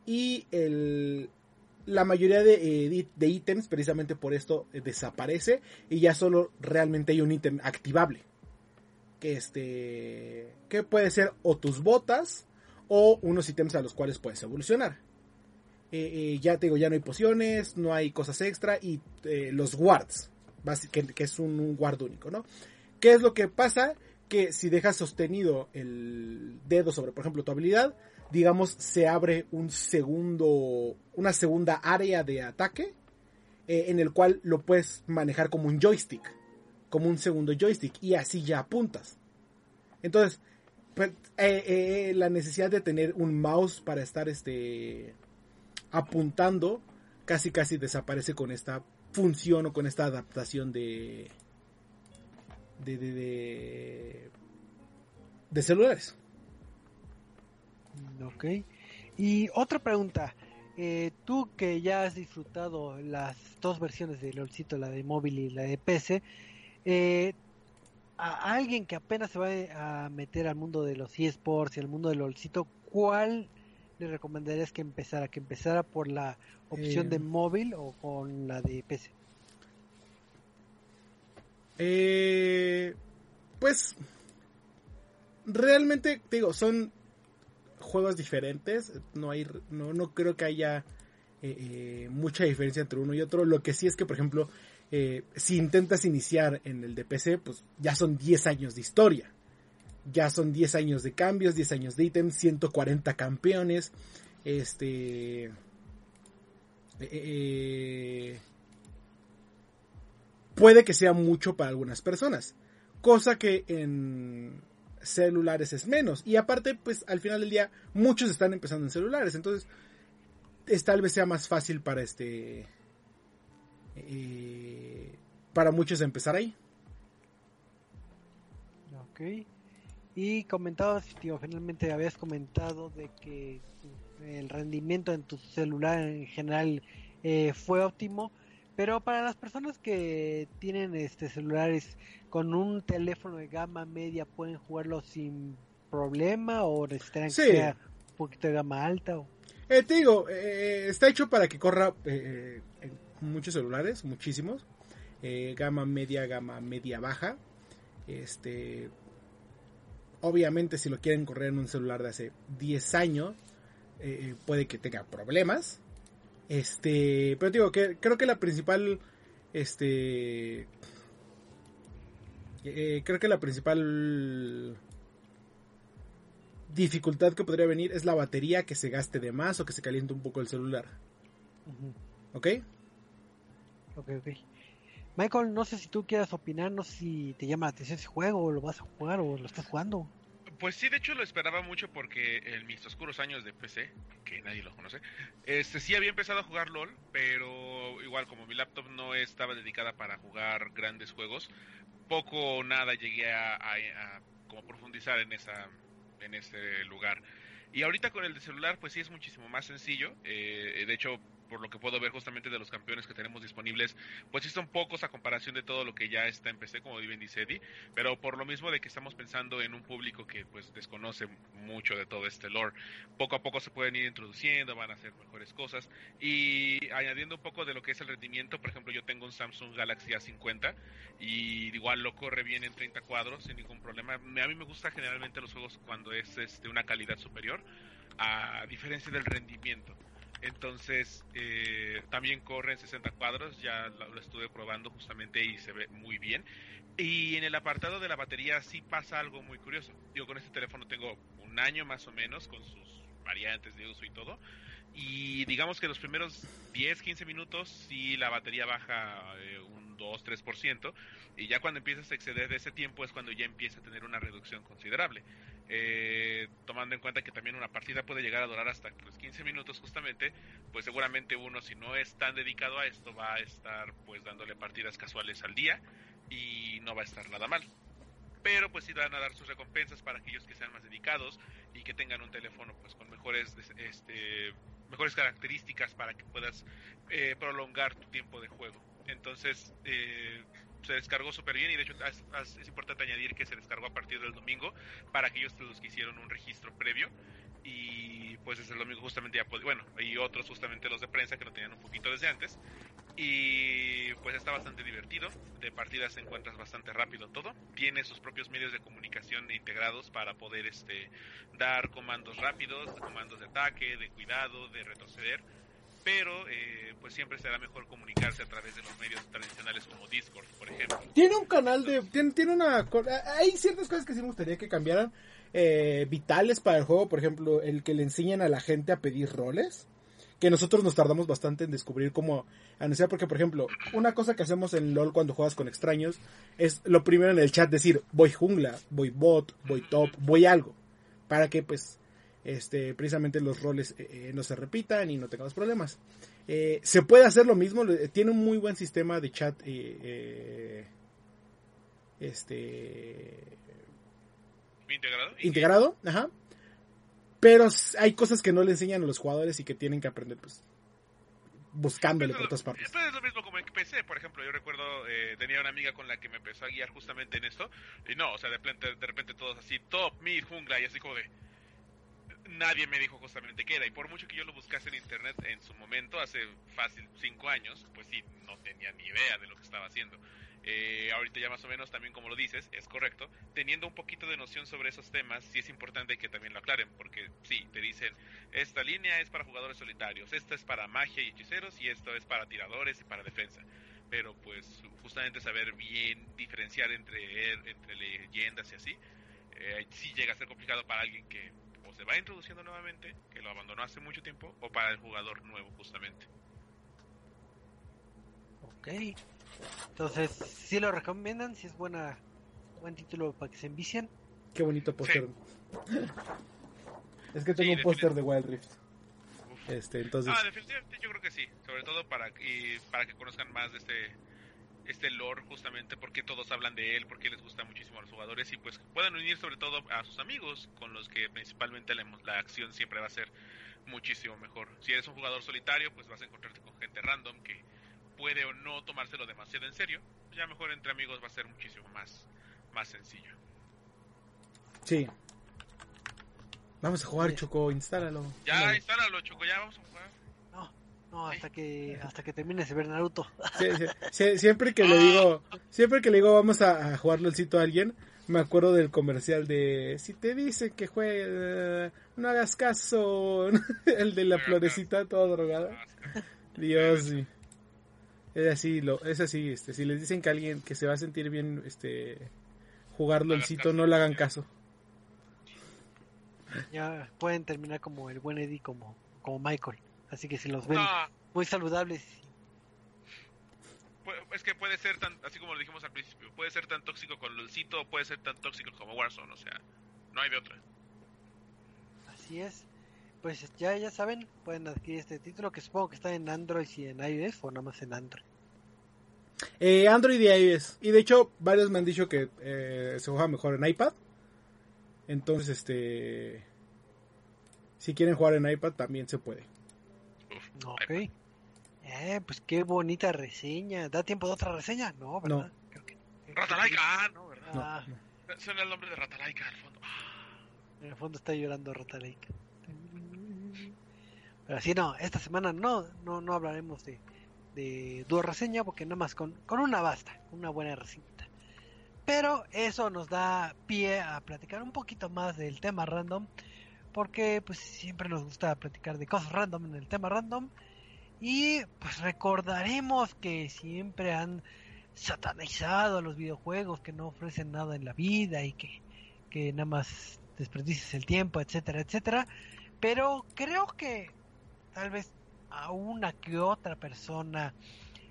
y el, la mayoría de, eh, de ítems, precisamente por esto, eh, desaparece y ya solo realmente hay un ítem activable. Que este. Que puede ser o tus botas o unos ítems a los cuales puedes evolucionar. Eh, ya te digo, ya no hay pociones, no hay cosas extra y los wards, que, que es un, un ward único, ¿no? ¿Qué es lo que pasa? Que si dejas sostenido el dedo sobre, por ejemplo, tu habilidad, digamos, se abre un segundo, una segunda área de ataque eh, en el cual lo puedes manejar como un joystick, como un segundo joystick y así ya apuntas. Entonces, pues, eh, eh, la necesidad de tener un mouse para estar este apuntando casi casi desaparece con esta función o con esta adaptación de de de, de, de celulares. Ok. Y otra pregunta. Eh, tú que ya has disfrutado las dos versiones de LOLcito, la de móvil y la de PC, eh, a alguien que apenas se va a meter al mundo de los eSports y al mundo de LOLcito, ¿cuál le recomendarías que empezara? ¿Que empezara por la opción Eh, de móvil o con la de PC? Eh, pues realmente te digo, son juegos diferentes, no hay no no creo que haya eh, eh, mucha diferencia entre uno y otro. Lo que sí es que, por ejemplo, eh, si intentas iniciar en el de PC, pues ya son 10 años de historia. Ya son 10 años de cambios, 10 años de ítems, 140 campeones. Este. puede que sea mucho para algunas personas. Cosa que en celulares es menos. Y aparte, pues al final del día, muchos están empezando en celulares. Entonces, es, tal vez sea más fácil para este. eh, para muchos empezar ahí. Ok. Y comentabas, tío, finalmente habías comentado de que el rendimiento en tu celular en general eh, fue óptimo, pero para las personas que tienen este celulares con un teléfono de gama media, ¿pueden jugarlo sin problema o necesitan Sí. que sea un poquito de gama alta? O... Eh, te digo, eh, está hecho para que corra eh, en muchos celulares, muchísimos. Eh, gama media, gama media baja. Este. Obviamente, si lo quieren correr en un celular de hace 10 años, eh, puede que tenga problemas. Este. Pero digo que creo que la principal. Este. eh, creo que la principal dificultad que podría venir es la batería que se gaste de más o que se caliente un poco el celular. Ujú. ¿Ok? Ok, ok. Michael, no sé si tú quieras opinar, no sé si te llama la atención ese juego o lo vas a jugar o lo estás jugando. Pues sí, de hecho lo esperaba mucho porque en mis oscuros años de PC, que nadie lo conoce, este sí había empezado a jugar LOL, pero igual como mi laptop no estaba dedicada para jugar grandes juegos, poco o nada llegué a, como profundizar en esa en ese lugar. Y ahorita con el de celular, pues sí es muchísimo más sencillo. Eh, de hecho, por lo que puedo ver justamente de los campeones que tenemos disponibles, pues sí son pocos a comparación de todo lo que ya está en PC, como bien dice Eddie, pero por lo mismo de que estamos pensando en un público que pues desconoce mucho de todo este lore, poco a poco se pueden ir introduciendo, van a hacer mejores cosas y añadiendo un poco de lo que es el rendimiento, por ejemplo yo tengo un Samsung Galaxy A50 y igual lo corre bien en 30 cuadros sin ningún problema. A mí me gusta generalmente los juegos cuando es este, una calidad superior, a diferencia del rendimiento. Entonces, eh, también corre en 60 cuadros, ya lo, estuve probando justamente y se ve muy bien. Y en el apartado de la batería sí pasa algo muy curioso. Yo con este teléfono tengo un año más o menos con sus variantes de uso y todo. Y digamos que los primeros 10, 15 minutos sí la batería baja eh, un 2, 3%. Y ya cuando empiezas a exceder de ese tiempo es cuando ya empieza a tener una reducción considerable eh, tomando en cuenta que también una partida puede llegar a durar hasta los 15 minutos justamente, pues seguramente uno si no es tan dedicado a esto va a estar pues dándole partidas casuales al día y no va a estar nada mal. Pero pues sí van a dar sus recompensas para aquellos que sean más dedicados y que tengan un teléfono pues con mejores este mejores características para que puedas eh, prolongar tu tiempo de juego. Entonces, eh, se descargó súper bien y de hecho es, importante añadir que se descargó a partir del domingo para aquellos los que hicieron un registro previo. Y pues desde el domingo justamente ya bueno y otros justamente los de prensa que lo tenían un poquito desde antes. Y pues está bastante divertido. De partidas se encuentras bastante rápido todo. Tiene sus propios medios de comunicación integrados para poder este dar comandos rápidos comandos de ataque de cuidado de retroceder pero eh, pues siempre será mejor comunicarse a través de los medios tradicionales como Discord, por ejemplo. Tiene un canal de... Tiene, una... Hay ciertas cosas que sí me gustaría que cambiaran. Eh, vitales para el juego, por ejemplo, el que le enseñan a la gente a pedir roles. Que nosotros nos tardamos bastante en descubrir cómo anunciar, porque por ejemplo, una cosa que hacemos en LOL cuando juegas con extraños es lo primero en el chat decir, voy jungla, voy bot, voy top, voy algo. Para que pues este, precisamente los roles eh, eh, no se repitan y no tengamos problemas. Eh, se puede hacer lo mismo, tiene un muy buen sistema de chat este integrado, integrado ajá. Pero hay cosas que no le enseñan a los jugadores y que tienen que aprender pues buscándole por todas partes. es lo mismo como en PC, por ejemplo, yo recuerdo tenía una amiga con la que me empezó a guiar justamente en esto y no, o sea, de repente, de repente todos así, top, mid, jungla y así como de nadie me dijo justamente qué era. Y por mucho que yo lo buscase en internet en su momento, hace fácil cinco años, pues sí, no tenía ni idea de lo que estaba haciendo. Eh, ahorita ya más o menos también como lo dices, es correcto. Teniendo un poquito de noción sobre esos temas, sí es importante que también lo aclaren, porque sí, te dicen, esta línea es para jugadores solitarios, esta es para magia y hechiceros y esto es para tiradores y para defensa. Pero pues justamente saber bien diferenciar entre, entre leyendas y así, eh, sí llega a ser complicado para alguien que se va introduciendo nuevamente, que lo abandonó hace mucho tiempo, o para el jugador nuevo justamente. Ok. Entonces, si lo recomiendan, si es buena buen título para que se envicien. Qué bonito póster. es que tengo un póster de Wild Rift. Este, entonces... Ah, definitivamente yo creo que sí, sobre todo para, y para que conozcan más de este este lore justamente porque todos hablan de él, porque les gusta muchísimo a los jugadores y pues puedan unir sobre todo a sus amigos con los que principalmente la, la, acción siempre va a ser muchísimo mejor. Si eres un jugador solitario pues vas a encontrarte con gente random que puede o no tomárselo demasiado en serio. Ya mejor entre amigos va a ser muchísimo más, más sencillo. Sí. Vamos a jugar, Choco, instálalo. Ya, instálalo, Choco, ya vamos a jugar. No, hasta que hasta que termines de ver Naruto. siempre que le digo, siempre que le digo vamos a, jugarlo el sitio a alguien, me acuerdo del comercial de si te dice que juegue, no hagas caso, el de la florecita toda drogada. Dios, sí. Es así, lo, es así, este, si les dicen que alguien que se va a sentir bien, este, jugarlo el sitio, no le hagan caso. Ya pueden terminar como el buen Eddie, como, como Michael. Así que si los ven muy saludables. Es que puede ser tan, así como lo dijimos al principio, puede ser tan tóxico con LOLcito o puede ser tan tóxico como Warzone, o sea, No hay de otra. Así es. Pues ya, ya saben, pueden adquirir este título que supongo que está en Android y en iOS o nada más en Android. Eh, Android y iOS. Y de hecho, varios me han dicho que eh, se juega mejor en iPad. Entonces, este. Si quieren jugar en iPad, también se puede. Ok. Eh, pues qué bonita reseña. ¿Da tiempo de otra reseña? No, ¿verdad? No. Creo que... Ratalaika, ah, no, ¿verdad? No, Ah, no. Suena el nombre de Ratalaika al fondo. Ah, en el fondo está llorando Rota Lake. Pero así no, esta semana no, no, no hablaremos de, de dúo reseña porque nada más con, con una basta, una buena reseñita. Pero eso nos da pie a platicar un poquito más del tema random porque pues siempre nos gusta platicar de cosas random en el tema random y pues recordaremos que siempre han satanizado a los videojuegos que no ofrecen nada en la vida y que, que nada más desperdicias el tiempo, etcétera, etcétera. Pero creo que tal vez a una que otra persona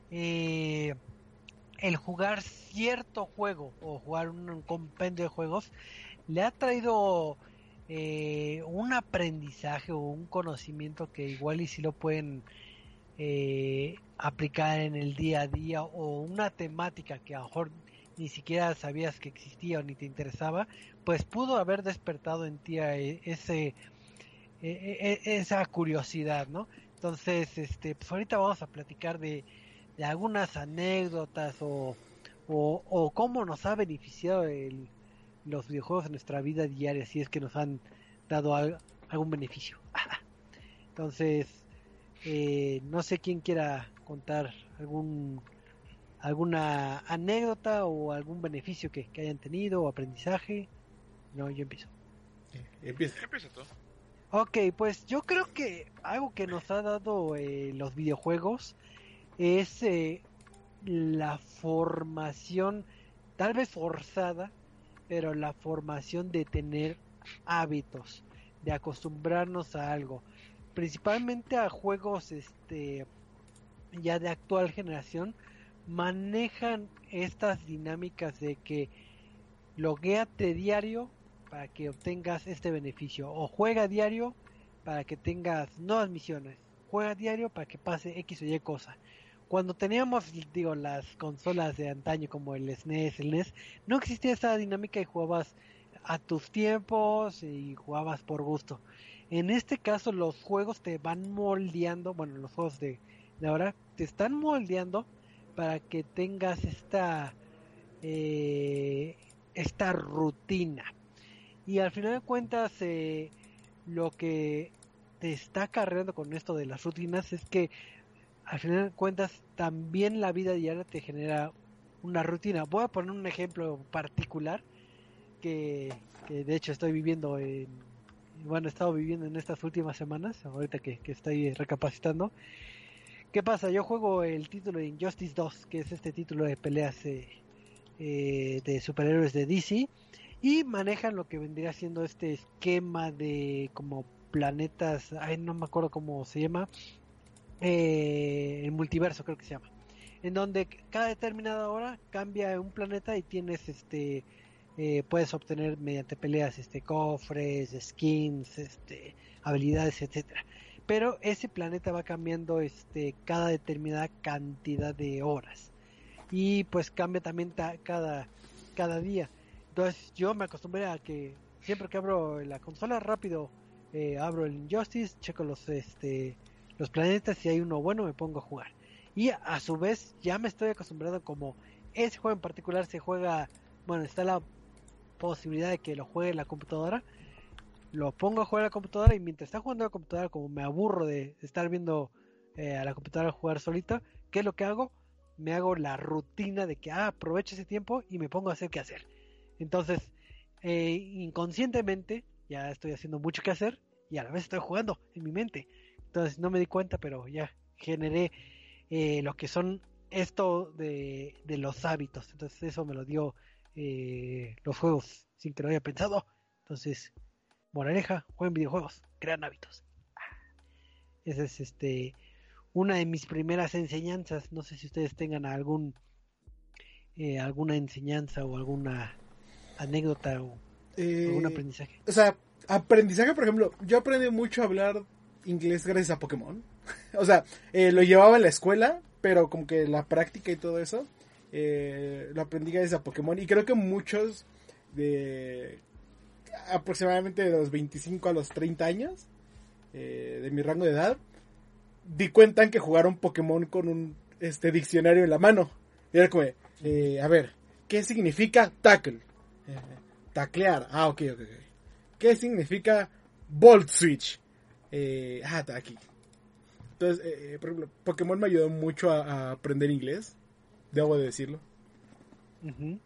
eh, el jugar cierto juego o jugar un compendio de juegos le ha traído eh, un aprendizaje o un conocimiento que igual y si lo pueden eh, aplicar en el día a día o una temática que a lo mejor ni siquiera sabías que existía o ni te interesaba, pues pudo haber despertado en ti eh, ese eh, eh, esa curiosidad, ¿no? Entonces, este, pues ahorita vamos a platicar de, de algunas anécdotas o, o, o cómo nos ha beneficiado el, los videojuegos en nuestra vida diaria, si es que nos han dado al- algún beneficio. Entonces, eh, no sé quién quiera contar algún alguna anécdota o algún beneficio que, que hayan tenido o aprendizaje. No, yo empiezo. Eh, empieza. Empieza tú. Ok, pues yo creo que algo que nos ha dado eh, los videojuegos es eh, la formación, tal vez forzada, pero la formación de tener hábitos, de acostumbrarnos a algo, principalmente a juegos este ya de actual generación manejan estas dinámicas de que logueate diario para que obtengas este beneficio o juega diario para que tengas nuevas misiones juega diario para que pase X o Y cosa cuando teníamos digo las consolas de antaño como el SNES el NES no existía esa dinámica y jugabas a tus tiempos y jugabas por gusto. En este caso los juegos te van moldeando bueno los juegos de, de ahora te están moldeando para que tengas esta eh, esta rutina. Y al final de cuentas eh, lo que te está cargando con esto de las rutinas es que al final cuentas también la vida diaria te genera una rutina voy a poner un ejemplo particular que, que de hecho estoy viviendo en bueno he estado viviendo en estas últimas semanas ahorita que, que estoy recapacitando ¿Qué pasa? Yo juego el título de Injustice 2, que es este título de peleas eh, eh, de superhéroes de DC, y manejan lo que vendría siendo este esquema de como planetas, ay, no me acuerdo cómo se llama, eh, el multiverso creo que se llama, en donde cada determinada hora cambia un planeta y tienes este, eh, puedes obtener mediante peleas este cofres, skins, este, habilidades, etcétera. Pero ese planeta va cambiando este cada determinada cantidad de horas. Y pues cambia también ta- cada cada día. Entonces yo me acostumbré a que siempre que abro la consola rápido eh, abro el Injustice checo los este los planetas si hay uno bueno me pongo a jugar y a su vez ya me estoy acostumbrado como ese juego en particular se juega bueno está la posibilidad de que lo juegue la computadora lo pongo a jugar a la computadora y mientras está jugando a la computadora, como me aburro de estar viendo eh, a la computadora jugar solita, ¿qué es lo que hago? Me hago la rutina de que ah, aprovecho ese tiempo y me pongo a hacer qué hacer. Entonces, eh, inconscientemente, ya estoy haciendo mucho que hacer y a la vez estoy jugando en mi mente. Entonces, no me di cuenta, pero ya generé eh, lo que son esto de, de los hábitos. Entonces, eso me lo dio eh, los juegos sin que lo haya pensado. Entonces, moraleja, jueguen videojuegos, crean hábitos. Esa es este una de mis primeras enseñanzas. No sé si ustedes tengan algún eh, alguna enseñanza o alguna anécdota o Eh, ¿Algún aprendizaje? O sea, aprendizaje, por ejemplo, yo aprendí mucho a hablar inglés gracias a Pokémon. o sea, eh, lo llevaba en la escuela, pero como que la práctica y todo eso, eh, lo aprendí gracias a Pokémon. Y creo que muchos de aproximadamente de los 25 a los 30 años, eh, de mi rango de edad, di cuenta en que jugaron Pokémon con un este diccionario en la mano. Y era a ver, ¿qué significa tackle? Taclear. Ah, ok, ok, ok. ¿Qué significa Volt Switch? Eh, ah, está aquí. Entonces, eh, por ejemplo, Pokémon me ayudó mucho a, aprender inglés. Debo de decirlo. Ujú.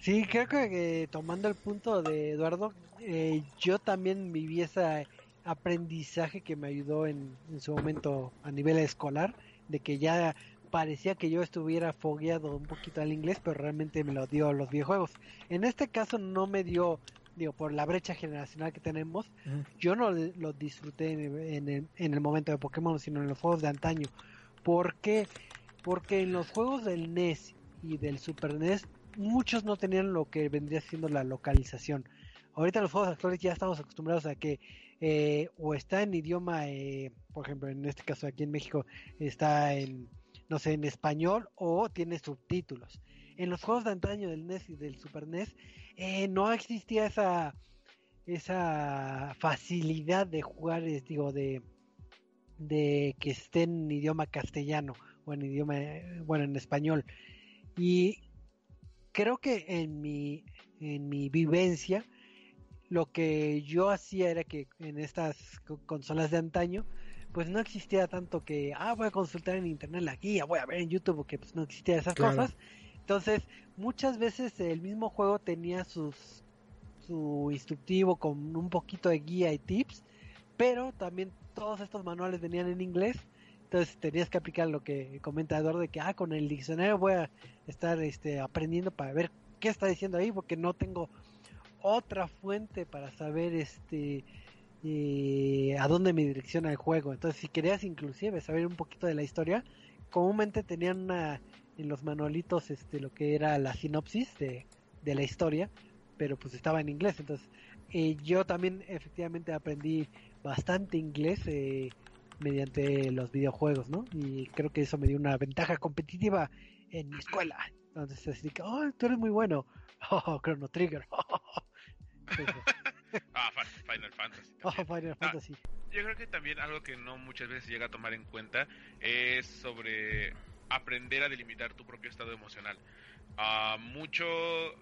Sí, creo que eh, tomando el punto de Eduardo, eh, yo también viví ese aprendizaje que me ayudó en, en su momento a nivel escolar, de que ya parecía que yo estuviera fogueado un poquito al inglés, pero realmente me lo dio los videojuegos. En este caso no me dio, digo, por la brecha generacional que tenemos, yo no le- lo disfruté en el, en el- en el momento de Pokémon, sino en los juegos de antaño. ¿Por qué? Porque en los juegos del NES y del Super NES, muchos no tenían lo que vendría siendo la localización. Ahorita en los juegos actuales ya estamos acostumbrados a que eh, o está en idioma, eh, por ejemplo, en este caso aquí en México, está en, no sé, en español o tiene subtítulos. En los juegos de antaño del NES y del Super NES eh, no existía esa esa facilidad de jugar, es, digo, de, de que esté en idioma castellano o en idioma, eh, bueno, en español. Y creo que en mi, en mi vivencia, lo que yo hacía era que en estas co- consolas de antaño, pues no existía tanto que, ah, voy a consultar en internet la guía, voy a ver en YouTube, porque pues no existía esas Claro. cosas. Entonces, muchas veces el mismo juego tenía sus su instructivo con un poquito de guía y tips, pero también todos estos manuales venían en inglés, entonces tenías que aplicar lo que comenta Eduardo de que ah con el diccionario voy a estar este aprendiendo para ver qué está diciendo ahí porque no tengo otra fuente para saber este eh, a dónde me direcciona el juego. Entonces, si querías inclusive saber un poquito de la historia, comúnmente tenían una en los manualitos este lo que era la sinopsis de, de la historia, pero pues estaba en inglés. Entonces, eh, yo también efectivamente aprendí bastante inglés eh, mediante los videojuegos, ¿no? Y creo que eso me dio una ventaja competitiva en mi escuela. Entonces, así que, oh, tú eres muy bueno. Oh, Chrono Trigger. Entonces, Ah, Final Fantasy. oh. Final Ah, Fantasy. Yo creo que también algo que no muchas veces llega a tomar en cuenta es sobre aprender a delimitar tu propio estado emocional. Ah, mucho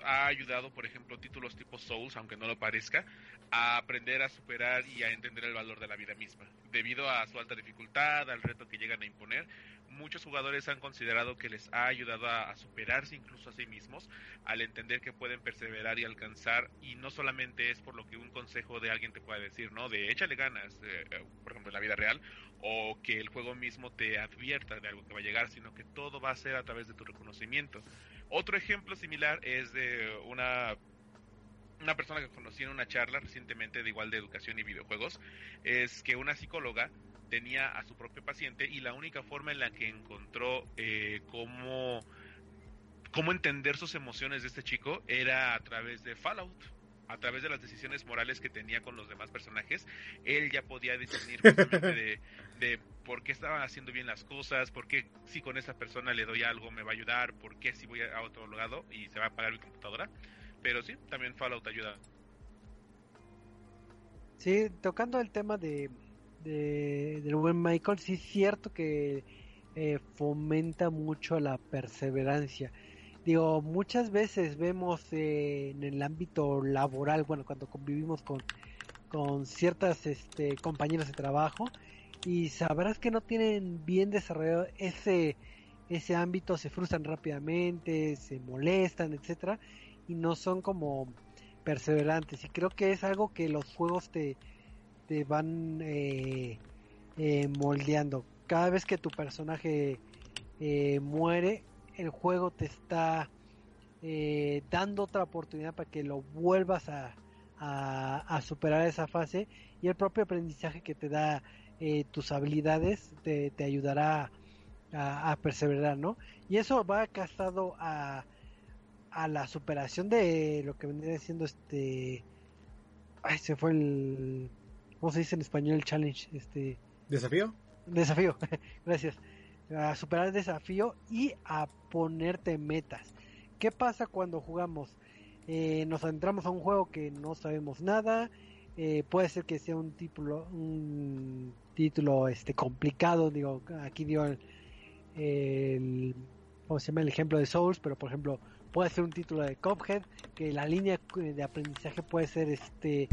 ha ayudado, por ejemplo, títulos tipo Souls, aunque no lo parezca, a aprender a superar y a entender el valor de la vida misma. Debido a su alta dificultad, al reto que llegan a imponer, muchos jugadores han considerado que les ha ayudado a, superarse incluso a sí mismos, al entender que pueden perseverar y alcanzar, y no solamente es por lo que un consejo de alguien te pueda decir, ¿no? De échale ganas, eh, eh, por ejemplo, en la vida real, o que el juego mismo te advierta de algo que va a llegar, sino que todo va a ser a través de tu reconocimiento. Otro ejemplo similar es de una una persona que conocí en una charla recientemente de igual de educación y videojuegos es que una psicóloga tenía a su propio paciente y la única forma en la que encontró eh, cómo cómo entender sus emociones de este chico era a través de Fallout a través de las decisiones morales que tenía con los demás personajes, él ya podía discernir justamente de, de por qué estaban haciendo bien las cosas, por qué si con esa persona le doy algo me va a ayudar, por qué si voy a otro lado y se va a apagar mi computadora. Pero sí, también Fallout ayuda. Sí, tocando el tema de, de del buen Michael, sí es cierto que eh, fomenta mucho la perseverancia. Digo, muchas veces vemos eh, en el ámbito laboral, bueno, cuando convivimos con, con ciertas este, compañeros de trabajo, y sabrás que no tienen bien desarrollado ese, ese ámbito, se frustran rápidamente, se molestan, etcétera, y no son como perseverantes. Y creo que es algo que los juegos te, te van eh, eh, moldeando. Cada vez que tu personaje eh, muere, el juego te está eh, dando otra oportunidad para que lo vuelvas a, superar esa fase y el propio aprendizaje que te da tus habilidades te, ayudará a, a, perseverar, ¿no? Y eso va casado a a la superación de lo que vendría siendo este ay se fue el cómo se dice en español el challenge este desafío desafío gracias. A superar el desafío y a ponerte metas. Qué pasa cuando jugamos eh, nos adentramos a un juego que no sabemos nada eh, puede ser que sea un título un título este complicado digo aquí dio el, el ¿cómo se llama? el ejemplo de Souls pero por ejemplo puede ser un título de Cuphead, que la línea de aprendizaje puede ser este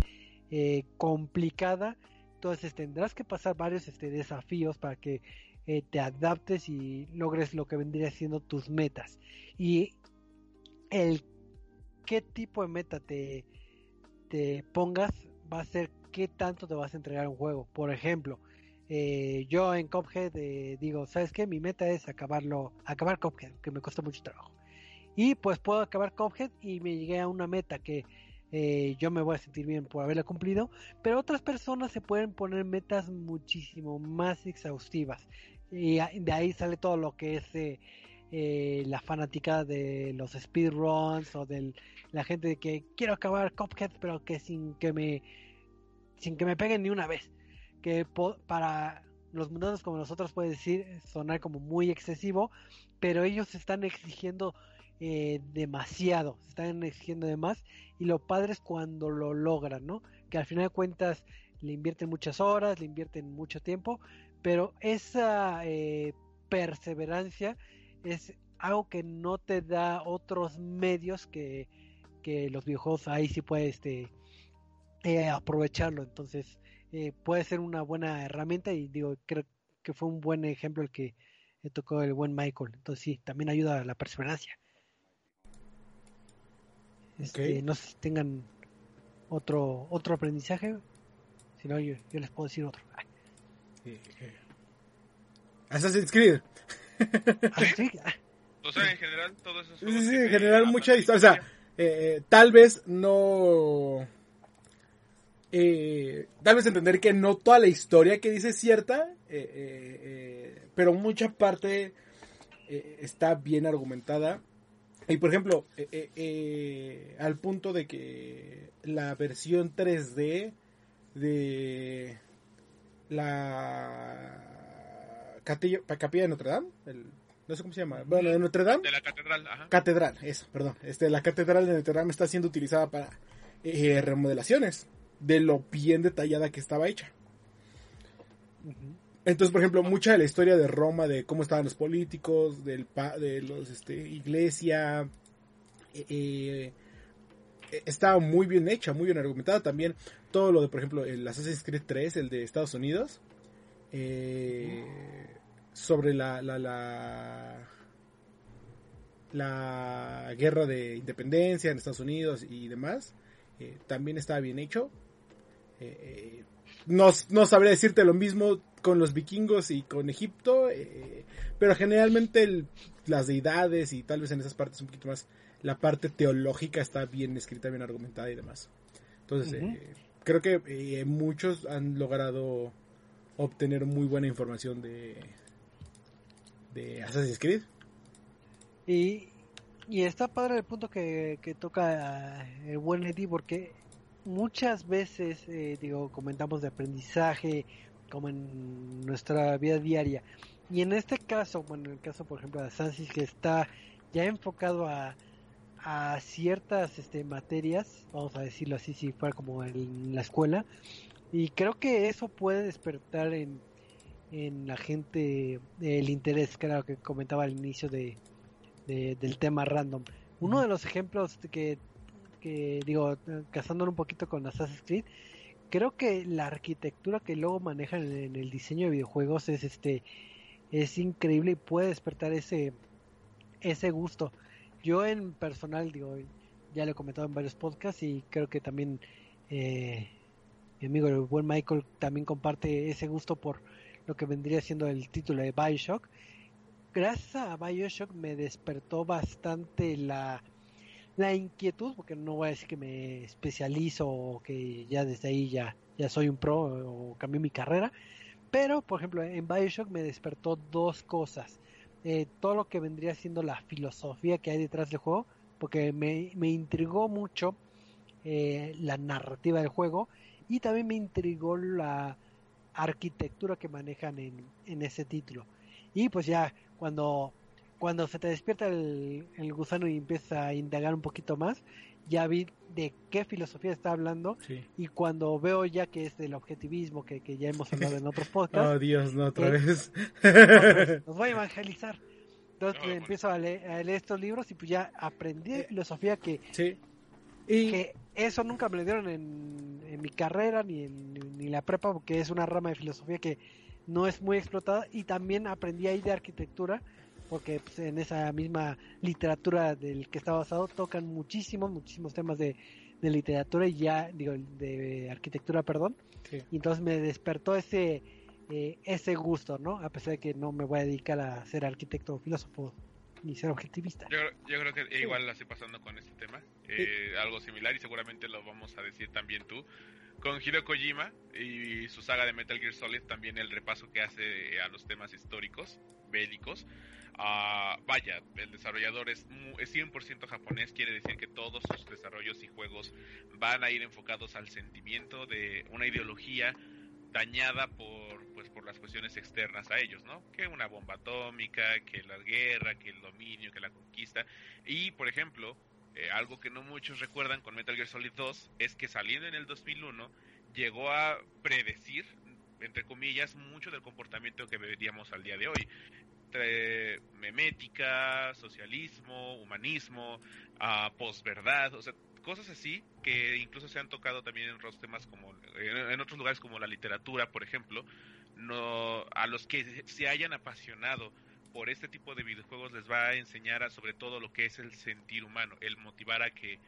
eh, complicada, entonces tendrás que pasar varios este, desafíos para que eh, te adaptes y logres lo que vendría siendo tus metas. Y el qué tipo de meta te, te pongas va a ser qué tanto te vas a entregar un juego. Por ejemplo, eh, yo en Cuphead digo, ¿sabes qué? Mi meta es acabarlo, acabar Cuphead, que me cuesta mucho trabajo y pues puedo acabar Cuphead y me llegué a una meta que eh, yo me voy a sentir bien por haberla cumplido, pero otras personas se pueden poner metas muchísimo más exhaustivas. Y de ahí sale todo lo que es eh, eh, la fanática de los speedruns o de la gente que quiero acabar Cuphead pero que sin que me sin que me peguen ni una vez. Que para los mundanos como nosotros puede decir sonar como muy excesivo pero ellos están exigiendo eh, demasiado, están exigiendo de más y lo padre es cuando lo logran, ¿no? Que al final de cuentas le invierten muchas horas, le invierten mucho tiempo, pero esa eh, perseverancia es algo que no te da otros medios que, que los videojuegos ahí sí puedes este, eh, aprovecharlo, entonces puede ser una buena herramienta y digo, creo que fue un buen ejemplo el que tocó el buen Michael, entonces sí, también ayuda a la perseverancia. Este, no sé si tengan otro otro aprendizaje. Si no, yo, les puedo decir otro. Eh, eh. Assassin's Creed. Ah, o sea, en general, todo eso. Sí, sí, en general, mucha historia. O sea, eh, tal vez no. tal vez entender que no toda la historia que dice es cierta, pero mucha parte está bien argumentada y por ejemplo, eh, eh, eh, al punto de que la versión 3D de la capilla, de Notre Dame, no sé cómo se llama, bueno, de Notre Dame. De la catedral, ajá. Catedral, eso, perdón. Este, la catedral de Notre Dame está siendo utilizada para remodelaciones de lo bien detallada que estaba hecha. Entonces, por ejemplo, mucha de la historia de Roma, de cómo estaban los políticos, del de los este, iglesia, eh, eh, estaba muy bien hecha, muy bien argumentada. También todo lo de, por ejemplo, el Assassin's Creed 3, el de Estados Unidos, eh, sobre la, la, la, la, guerra de independencia en Estados Unidos y demás, también estaba bien hecho. No, no sabría decirte lo mismo con los vikingos y con Egipto, eh, pero generalmente las deidades y tal vez en esas partes un poquito más, la parte teológica está bien escrita, bien argumentada y demás. Entonces, eh, creo que eh, muchos han logrado obtener muy buena información de, de Assassin's Creed. Y, y está padre el punto que, que toca el buen Eddie, porque muchas veces, digo, comentamos de aprendizaje como en nuestra vida diaria. Y en este caso, bueno, en el caso por ejemplo de Sansis que está ya enfocado a, a ciertas este, materias, vamos a decirlo así, si fuera como en la escuela, y creo que eso puede despertar en, en la gente el interés, creo que comentaba al inicio de, del tema random. Uno de los ejemplos que, que digo, casándolo un poquito con Assassin's Creed, creo que la arquitectura que luego manejan en, el diseño de videojuegos es este es increíble y puede despertar ese ese gusto. Yo en personal digo ya lo he comentado en varios podcasts y creo que también eh, mi amigo el buen Michael también comparte ese gusto por lo que vendría siendo el título de Bioshock. Gracias a Bioshock me despertó bastante la la inquietud, porque no voy a decir que me especializo o que ya desde ahí ya, ya soy un pro o cambié mi carrera, pero por ejemplo en Bioshock me despertó dos cosas. Eh, todo lo que vendría siendo la filosofía que hay detrás del juego, porque me, me intrigó mucho eh, la narrativa del juego y también me intrigó la arquitectura que manejan en, en ese título. Y pues ya cuando, cuando se te despierta el, el gusano y empieza a indagar un poquito más, ya vi de qué filosofía está hablando Sí. y cuando veo ya que es del objetivismo que, que ya hemos hablado en otros podcasts, Oh, Dios, no, otra Eh, vez. nos voy a evangelizar. Entonces No, bueno. empiezo a leer, a leer estos libros y pues ya aprendí de filosofía que, sí. Y que eso nunca me lo dieron en, en mi carrera ni en ni la prepa porque es una rama de filosofía que no es muy explotada y también aprendí ahí de arquitectura porque pues, en esa misma literatura del que está basado tocan muchísimos muchísimos temas de, de literatura y ya digo de arquitectura perdón. Sí. y entonces me despertó ese eh, ese gusto no a pesar de que no me voy a dedicar a ser arquitecto o filósofo ni ser objetivista. Yo, yo creo que igual la estoy pasando con este tema, eh, algo similar y seguramente lo vamos a decir también tú. Con Hideo Kojima y su saga de Metal Gear Solid, también el repaso que hace a los temas históricos, bélicos. Ah, vaya, el desarrollador es, es 100% japonés, quiere decir que todos sus desarrollos y juegos van a ir enfocados al sentimiento de una ideología dañada por pues por las cuestiones externas a ellos, ¿no? Que una bomba atómica, que la guerra, que el dominio, que la conquista. Y, por ejemplo, eh, algo que no muchos recuerdan con Metal Gear Solid 2 es que saliendo en el 2001 llegó a predecir, entre comillas, mucho del comportamiento que veríamos al día de hoy. Memética, socialismo, humanismo, ah, posverdad, o sea, cosas así que incluso se han tocado también en otros temas como en, en otros lugares como la literatura, por ejemplo, no a los que se hayan apasionado por este tipo de videojuegos les va a enseñar a sobre todo lo que es el sentir humano, el motivar a que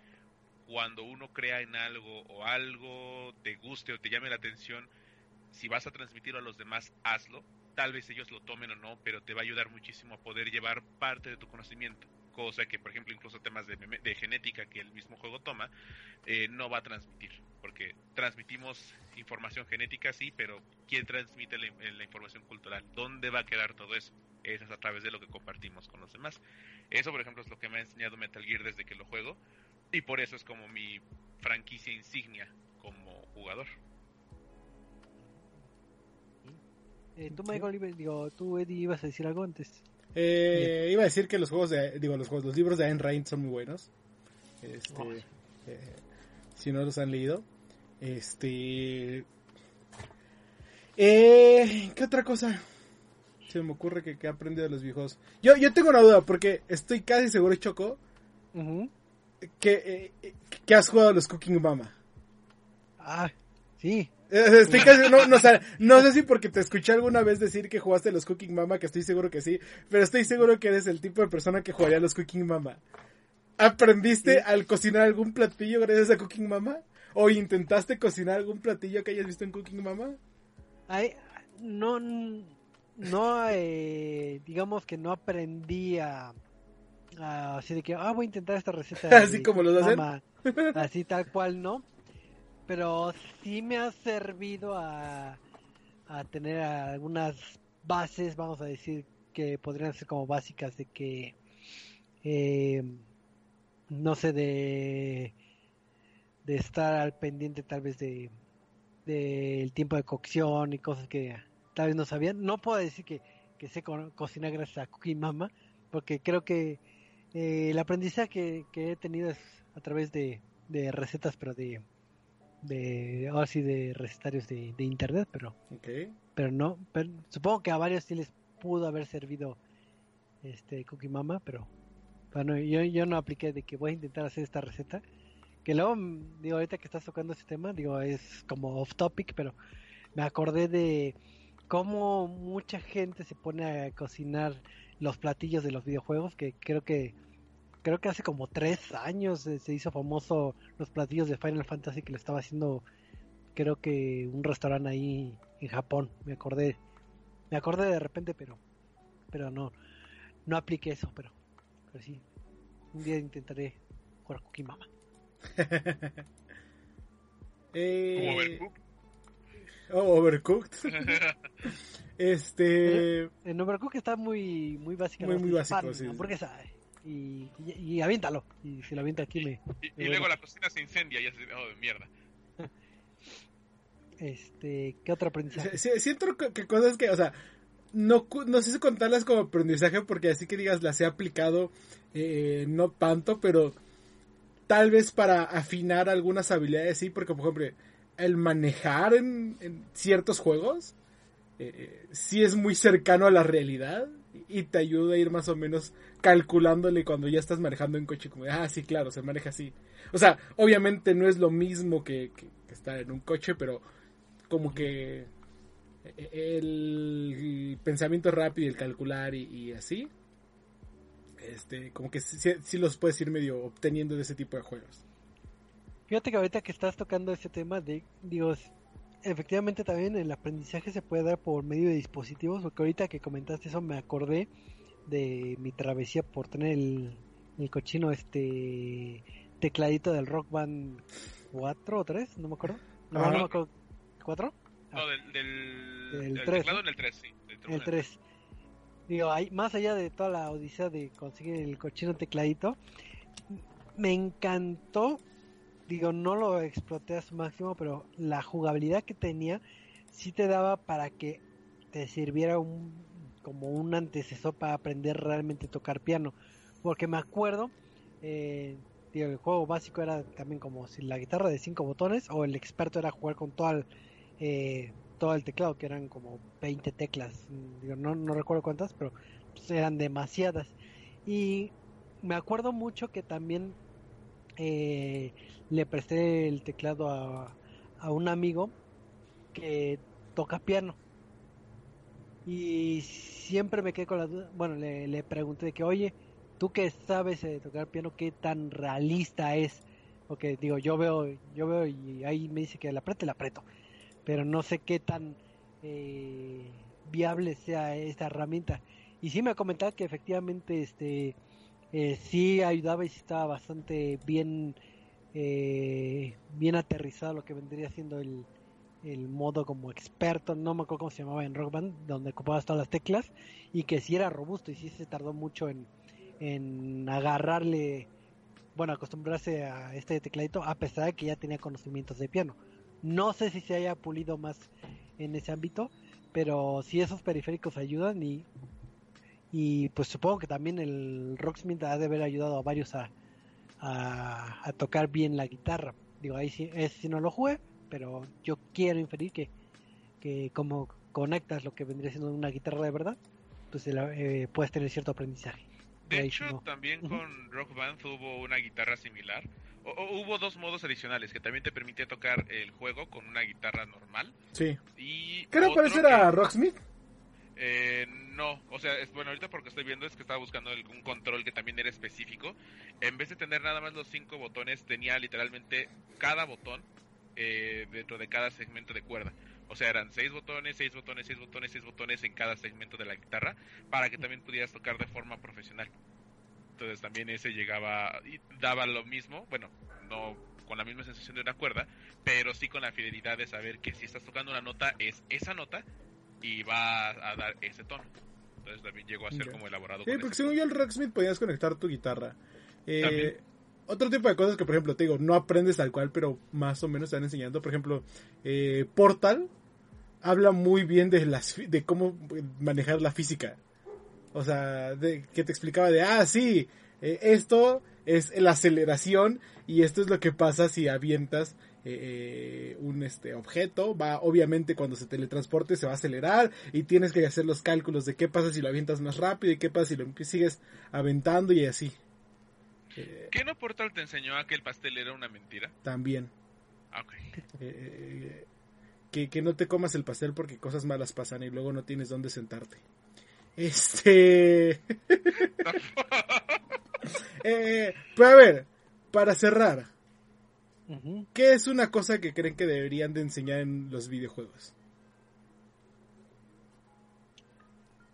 cuando uno crea en algo o algo te guste o te llame la atención, si vas a transmitirlo a los demás, hazlo. Tal vez ellos lo tomen o no, pero te va a ayudar muchísimo a poder llevar parte de tu conocimiento. Cosa que, por ejemplo, incluso temas de, de genética que el mismo juego toma, eh, no va a transmitir. Porque transmitimos información genética, sí, pero ¿quién transmite la, la información cultural? ¿Dónde va a quedar todo eso? Es a través de lo que compartimos con los demás. Eso, por ejemplo, es lo que me ha enseñado Metal Gear desde que lo juego. Y por eso es como mi franquicia insignia como jugador. Eh, tú Michael digo tú Eddie ibas a decir algo antes Eh, iba a decir que los juegos de, digo, los juegos, los libros de Ayn Rand son muy buenos. Este, Oh. eh, si no los han leído, este, eh, ¿qué otra cosa? Se me ocurre que, que aprendido de los viejos. Yo, yo tengo una duda porque estoy casi seguro, Choco, que, eh, que has jugado a los Cooking Mama. ah sí Eh, Estoy casi, no, no, o sea, no sé si porque te escuché alguna vez decir que jugaste a los Cooking Mama, que estoy seguro que sí, pero estoy seguro que eres el tipo de persona que jugaría a los Cooking Mama. ¿Aprendiste Sí. al cocinar algún platillo gracias a Cooking Mama? ¿O intentaste cocinar algún platillo que hayas visto en Cooking Mama? Ay, no, no, eh, digamos que no aprendí a, a- así de que, ah, voy a intentar esta receta. Así de como lo hacen. mamá. Así tal cual, ¿no? Pero sí me ha servido a, a tener algunas bases, vamos a decir, que podrían ser como básicas de que, eh, no sé, de, de estar al pendiente tal vez de del tiempo de cocción y cosas que tal vez no sabían. No puedo decir que, que sé co- cocinar gracias a Cooking Mama, porque creo que eh, el aprendizaje que, que he tenido es a través de, de recetas, pero de, de ahora sí de recetarios de, de internet, pero pero no, pero supongo que a varios sí les pudo haber servido este Cookie Mama, pero bueno, yo, yo no apliqué de que voy a intentar hacer esta receta. Que luego, digo, ahorita que estás tocando ese tema, digo, es como off topic, pero me acordé de cómo mucha gente se pone a cocinar los platillos de los videojuegos, que creo que creo que hace como tres años se hizo famoso los platillos de Final Fantasy que lo estaba haciendo creo que un restaurante ahí en Japón, me acordé, me acordé de repente, pero, pero no, no apliqué eso, pero, pero sí, un día intentaré jugar Cookie Mama. Eh. Oh, Overcooked. Este. En Overcooked está muy, muy básica, Muy, muy básico, Pan, sí. hamburguesa, y y, y, aviéntalo. Y si lo avienta aquí me... Y, luego la cocina se incendia y así, oh, mierda. Este, ¿qué otro aprendizaje? Sí, siento que, cosas que, o sea, no, no sé si contarlas como aprendizaje porque así que digas las he aplicado eh, no tanto, pero tal vez para afinar algunas habilidades sí, porque por ejemplo, el manejar en, ciertos juegos eh, sí es muy cercano a la realidad y te ayuda a ir más o menos calculándole cuando ya estás manejando en coche como, ah, sí, claro, se maneja así. O sea, obviamente no es lo mismo que, estar en un coche, pero como que el pensamiento rápido el calcular y, así, este, como que sí los puedes ir medio obteniendo de ese tipo de juegos. Fíjate que ahorita que estás tocando ese tema de, digo, efectivamente también el aprendizaje se puede dar por medio de dispositivos, porque ahorita que comentaste eso me acordé de mi travesía por tener el, el cochino este tecladito del Rock Band 4 o 3, no me acuerdo. No, no me acuerdo. ¿4? No, del, del, Del del tres, teclado ¿no? en el 3, sí. del teclado en El 3. Digo, hay, más allá de toda la odisea de conseguir el cochino tecladito, me encantó. Digo, no lo exploté a su máximo, pero la jugabilidad que tenía sí te daba para que te sirviera un como un antecesor para aprender realmente a tocar piano. Porque me acuerdo, eh, digo, el juego básico era también como si la guitarra de cinco botones o el experto era jugar con todo el, eh, todo el teclado, que eran como 20 teclas. Digo, no, no recuerdo cuántas, pero pues, eran demasiadas. Y me acuerdo mucho que también eh, le presté el teclado a, a un amigo que toca piano. Y siempre me quedé con la duda. Bueno, le, le pregunté que, oye, tú que sabes eh, tocar piano, ¿qué tan realista es? Porque digo, yo veo, yo veo y ahí me dice que la aprieto, la aprieto. Pero no sé qué tan eh, viable sea esta herramienta. Y sí me ha comentado que efectivamente este eh, sí ayudaba y sí estaba bastante bien eh, bien aterrizado lo que vendría siendo el, el modo como experto, no me acuerdo cómo se llamaba en Rock Band, donde ocupabas todas las teclas y que sí era robusto y sí se tardó mucho en, en agarrarle, bueno, acostumbrarse a este tecladito a pesar de que ya tenía conocimientos de piano. No sé si se haya pulido más en ese ámbito, pero sí esos periféricos ayudan y y pues supongo que también el Rocksmith ha de haber ayudado a varios a, a, a tocar bien la guitarra. Digo, ahí sí, ese sí no lo jugué, pero yo quiero inferir que, que como conectas lo que vendría siendo una guitarra de verdad, pues el- eh, puedes tener cierto aprendizaje. De Ahí hecho, no. también con Rock Band hubo una guitarra similar. O, o hubo dos modos adicionales que también te permitía tocar el juego con una guitarra normal. Sí. Y ¿Qué otro parecer que- a Rocksmith? Eh, no, o sea, es, bueno, ahorita porque estoy viendo es que estaba buscando el- control que también era específico. En vez de tener nada más los cinco botones, tenía literalmente cada botón eh, dentro de cada segmento de cuerda. O sea, eran seis botones, seis botones, seis botones, seis botones en cada segmento de la guitarra para que también pudieras tocar de forma profesional. Entonces también ese llegaba y daba lo mismo, bueno, no con la misma sensación de una cuerda, pero sí con la fidelidad de saber que si estás tocando una nota es esa nota y va a dar ese tono. Entonces también llegó a ser como elaborado. Sí, porque según yo el Rocksmith podías conectar tu guitarra. Eh, otro tipo de cosas que, por ejemplo, te digo, no aprendes tal cual, pero más o menos te van enseñando. Por ejemplo, eh, Portal habla muy bien de, las, de cómo manejar la física. O sea, de, que te explicaba de, ah, sí, eh, esto es la aceleración y esto es lo que pasa si avientas eh, un este objeto. Va, obviamente, cuando se teletransporte se va a acelerar y tienes que hacer los cálculos de qué pasa si lo avientas más rápido y qué pasa si lo sigues aventando y así. Eh, ¿Qué no Portal te enseñó a que el pastel era una mentira? también. Ah, ok. Eh, que, que no te comas el pastel porque cosas malas pasan y luego no tienes dónde sentarte. Este. eh, pero a ver, para cerrar, ¿qué es una cosa que creen que deberían de enseñar en los videojuegos?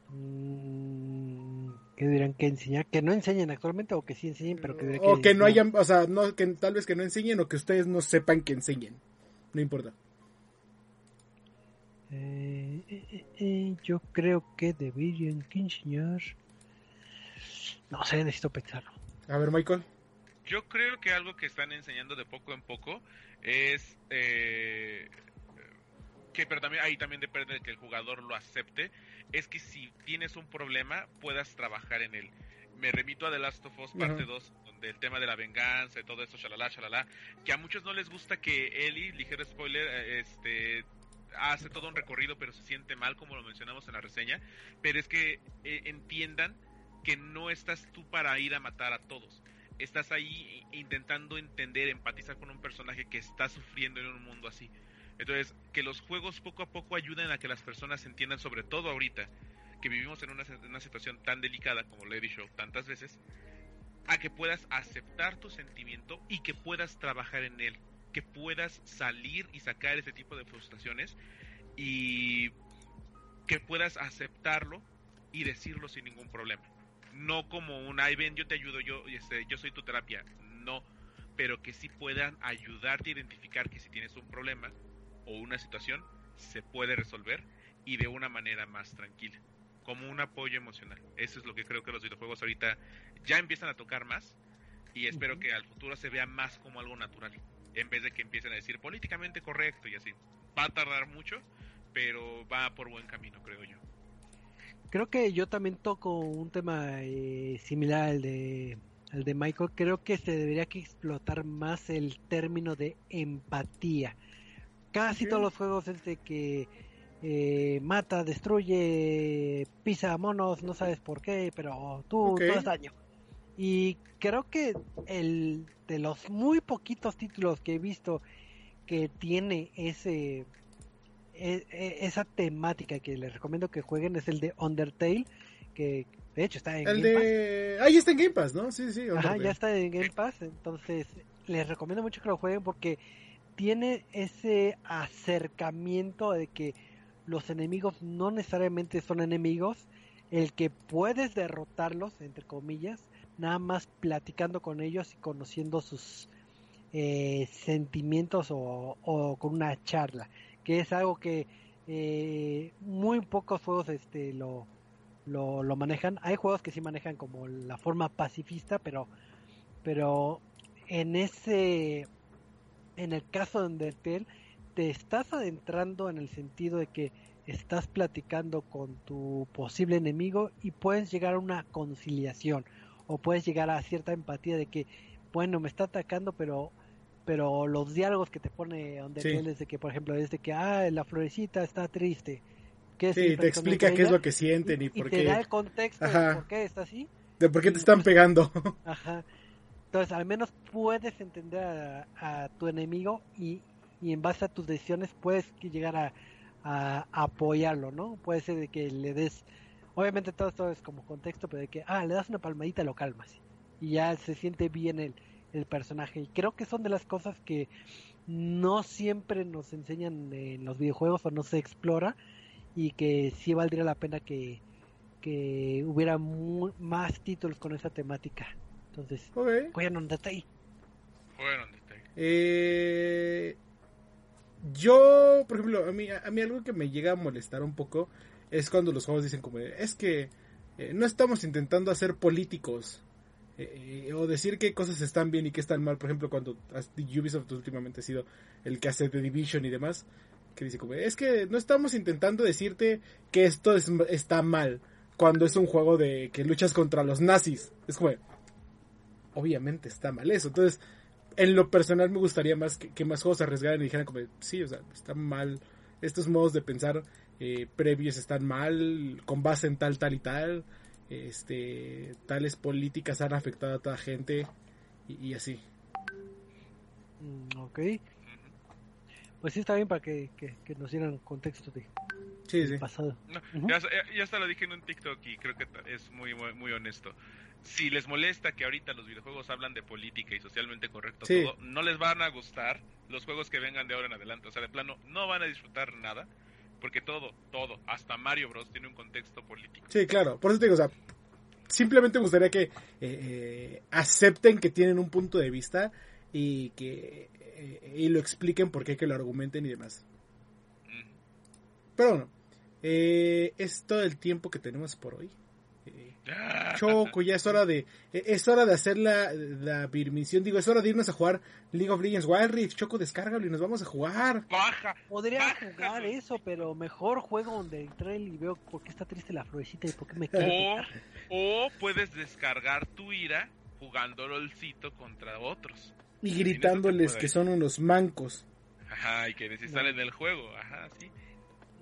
Mm, ¿Qué dirán que enseñar? ¿Que no enseñen actualmente o que sí enseñen, pero que deberían O que no hayan, o sea, no, que tal vez que no enseñen o que ustedes no sepan que enseñen. No importa. Eh, eh, eh, yo creo que deberían que enseñar. No sé, necesito pensarlo. A ver, Michael. Yo creo que algo que están enseñando de poco en poco es eh, que, pero también ahí también depende de que el jugador lo acepte, es que si tienes un problema puedas trabajar en él. Me remito a The Last of Us parte Ajá. 2, donde el tema de la venganza y todo eso, shalala, shalala, que a muchos no les gusta que Ellie, ligero spoiler, eh, este hace todo un recorrido pero se siente mal como lo mencionamos en la reseña, pero es que eh, entiendan que no estás tú para ir a matar a todos. Estás ahí intentando entender, empatizar con un personaje que está sufriendo en un mundo así. Entonces, que los juegos poco a poco ayuden a que las personas entiendan, sobre todo ahorita, que vivimos en una, una situación tan delicada, como le he dicho tantas veces, a que puedas aceptar tu sentimiento y que puedas trabajar en él, que puedas salir y sacar ese tipo de frustraciones y que puedas aceptarlo y decirlo sin ningún problema. No como un, ay ven, yo te ayudo, yo, este, yo soy tu terapia. No, pero que sí puedan ayudarte a identificar que si tienes un problema o una situación, se puede resolver y de una manera más tranquila, como un apoyo emocional. Eso es lo que creo que los videojuegos ahorita ya empiezan a tocar más y espero que al futuro se vea más como algo natural, en vez de que empiecen a decir políticamente correcto y así. Va a tardar mucho, pero va por buen camino, creo yo. Creo que yo también toco un tema eh, similar al de, al de Michael. Creo que se debería que explotar más el término de empatía. Casi todos los juegos es de que eh, mata, destruye, pisa monos, no sabes por qué, pero tú, Ok. tú daño. Y creo que el de los muy poquitos títulos que he visto que tiene ese e- e- esa temática que les recomiendo que jueguen es el de Undertale, que de hecho está en El Game Pass. de. Ahí está en Game Pass, ¿no? Sí, sí. Ajá, ya está en Game Pass, entonces les recomiendo mucho que lo jueguen porque tiene ese acercamiento de que los enemigos no necesariamente son enemigos, el que puedes derrotarlos, entre comillas, nada más platicando con ellos y conociendo sus eh, sentimientos o, o con una charla, que es algo que eh, muy pocos juegos este lo, lo, lo manejan. Hay juegos que sí manejan como la forma pacifista, pero pero en ese en el caso de Undertale te estás adentrando en el sentido de que estás platicando con tu posible enemigo y puedes llegar a una conciliación o puedes llegar a cierta empatía de que bueno me está atacando pero pero los diálogos que te pone Undertale Sí. es de que por ejemplo es de que ah la florecita está triste ¿Qué Sí, siempre te explica qué es lo que sienten y, y por te qué. da el contexto Ajá. de por qué está así De por qué te están pegando. Ajá. Entonces, al menos puedes entender a, a tu enemigo y, y en base a tus decisiones puedes llegar a, a apoyarlo, ¿no? Puede ser de que le des, obviamente todo esto es como contexto, pero de que, ah, le das una palmadita, lo calmas. Y ya se siente bien el, el personaje. Y creo que son de las cosas que no siempre nos enseñan en los videojuegos o no se explora y que sí valdría la pena que, que hubiera mu- más títulos con esa temática. Entonces, Ok. jueguen Undertale. Fueron este, Eh, yo, por ejemplo, a mí, a mí algo que me llega a molestar un poco es cuando los juegos dicen como, es que eh, no estamos intentando hacer políticos eh, o decir qué cosas están bien y qué están mal. Por ejemplo, cuando Ubisoft últimamente ha sido el que hace The Division y demás, que dice como, es que no estamos intentando decirte que esto es- está mal cuando es un juego de que luchas contra los nazis. Es como, obviamente está mal eso. Entonces, en lo personal me gustaría más que, más juegos arriesgaran y dijeran como, sí, o sea, está mal, estos modos de pensar eh, previos están mal, con base en tal, tal y tal, este, tales políticas han afectado a toda gente y, y así. Mm, ok. Pues sí, está bien para que, que, que nos dieran contexto de Sí, pasado. No, ya, ya hasta lo dije en un TikTok y creo que es muy, muy, muy honesto. Si les molesta que ahorita los videojuegos hablan de política y socialmente correcto Sí. todo, no les van a gustar los juegos que vengan de ahora en adelante. O sea, de plano, no van a disfrutar nada. Porque todo, todo, hasta Mario Bros. tiene un contexto político. Sí, claro. Por eso te digo, o sea, simplemente me gustaría que eh, eh, acepten que tienen un punto de vista y que eh, y lo expliquen por qué, que lo argumenten y demás. Mm. Pero bueno, eh, es todo el tiempo que tenemos por hoy. Choco, ya es hora de e, es hora de hacer la, la permisión, digo, es hora de irnos a jugar League of Legends Wild Rift. Choco, descárgalo y nos vamos a jugar. Baja. Podría baja, jugar eso, pero mejor juego donde entré y veo por qué está triste la florecita y por qué me quiere O, puedes descargar tu ira jugando LOLcito contra otros. Y gritándoles que son unos mancos. Ajá, y que desinstalen el juego. Ajá, sí.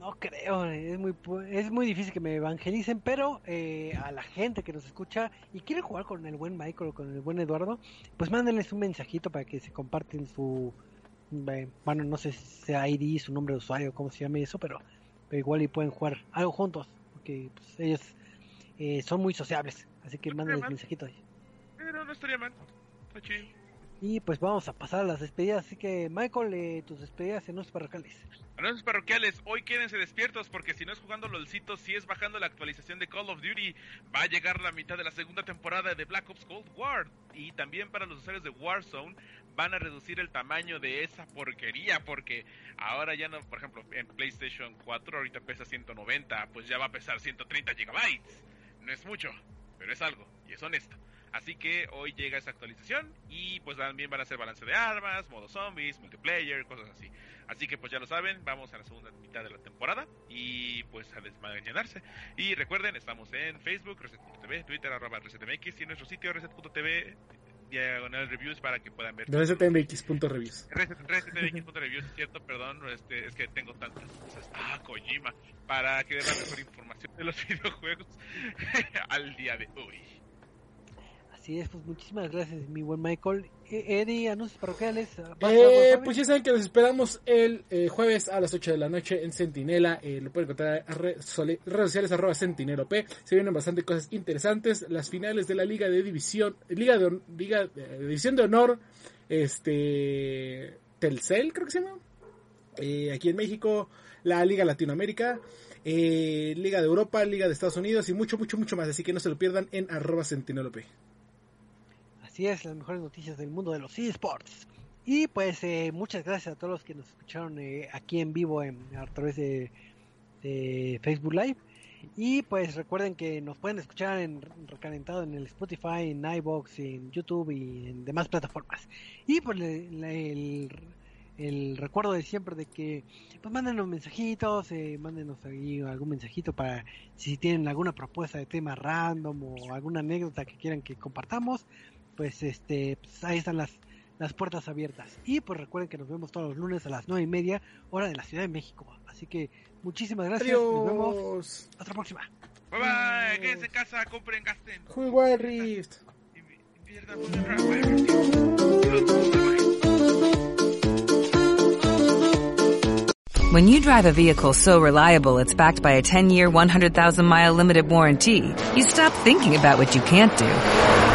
No creo, es muy es muy difícil que me evangelicen, pero eh, a la gente que nos escucha y quiere jugar con el buen Michael o con el buen Eduardo, pues mándenles un mensajito para que se comparten su, eh, bueno, no sé si sea ID, su nombre de usuario, cómo se llame eso, pero, pero igual y pueden jugar algo juntos, porque pues, ellos eh, son muy sociables, así que No mándenles mensajitos. Pero no estaría mal. Está chido. Y pues vamos a pasar a las despedidas, así que Michael, eh, tus despedidas en los parroquiales. Anuncios parroquiales, hoy quédense despiertos porque si no es jugando LOLcito, si es bajando la actualización de Call of Duty, va a llegar la mitad de la segunda temporada de Black Ops Cold War. Y también para los usuarios de Warzone van a reducir el tamaño de esa porquería porque ahora ya no, por ejemplo, en PlayStation 4 ahorita pesa 190, pues ya va a pesar 130 gigabytes. No es mucho, pero es algo y es honesto. Así que hoy llega esa actualización y pues también van a hacer balance de armas, modo zombies, multiplayer, cosas así. Así que pues ya lo saben, vamos a la segunda mitad de la temporada y pues a desmañanarse. Y recuerden, estamos en Facebook, Reset.tv, Twitter, arroba ResetMX y en nuestro sitio Reset.tv, diagonal reviews para que puedan ver. RCTMX.reviews. Reset- ResetMX.reviews, es cierto, perdón, este, es que tengo tantas cosas. Ah, Kojima, para que den la mejor información de los videojuegos al día de hoy. Así es, pues muchísimas gracias, mi buen Michael. Eh, Eddie, anuncios parroquiales. ¿vas a Eh, pues ya saben que los esperamos el eh, jueves a las 8 de la noche en Sentinela. Eh, lo pueden encontrar en redes sociales arroba sentinelop. Se vienen bastante cosas interesantes. Las finales de la Liga de División, Liga de, Liga de División de Honor, este Telcel creo que se llama. Eh, aquí en México, la Liga Latinoamérica, eh, Liga de Europa, Liga de Estados Unidos y mucho, mucho, mucho más. Así que no se lo pierdan en arroba sentinelop. Así es, las mejores noticias del mundo de los eSports. Y pues eh, muchas gracias a todos los que nos escucharon eh, aquí en vivo a través de, Facebook Live. Y pues recuerden que nos pueden escuchar en recalentado en el Spotify, en iBox, en YouTube y en demás plataformas. Y pues el, el recuerdo de siempre de que pues mándenos mensajitos, eh, mándenos ahí algún mensajito para si tienen alguna propuesta de tema random o alguna anécdota que quieran que compartamos pues este pues ahí están las las puertas abiertas. Y pues recuerden que nos vemos todos los lunes a las nueve y media hora de la Ciudad de México. Así que muchísimas gracias nos vemos. Adiós. hasta la próxima. Bye bye, quédense en casa, compren, gasten. Juega Wild Rift. Pongan- When you drive a vehicle so reliable it's backed by a 10-year, 100,000-mile limited warranty, you stop thinking about what you can't do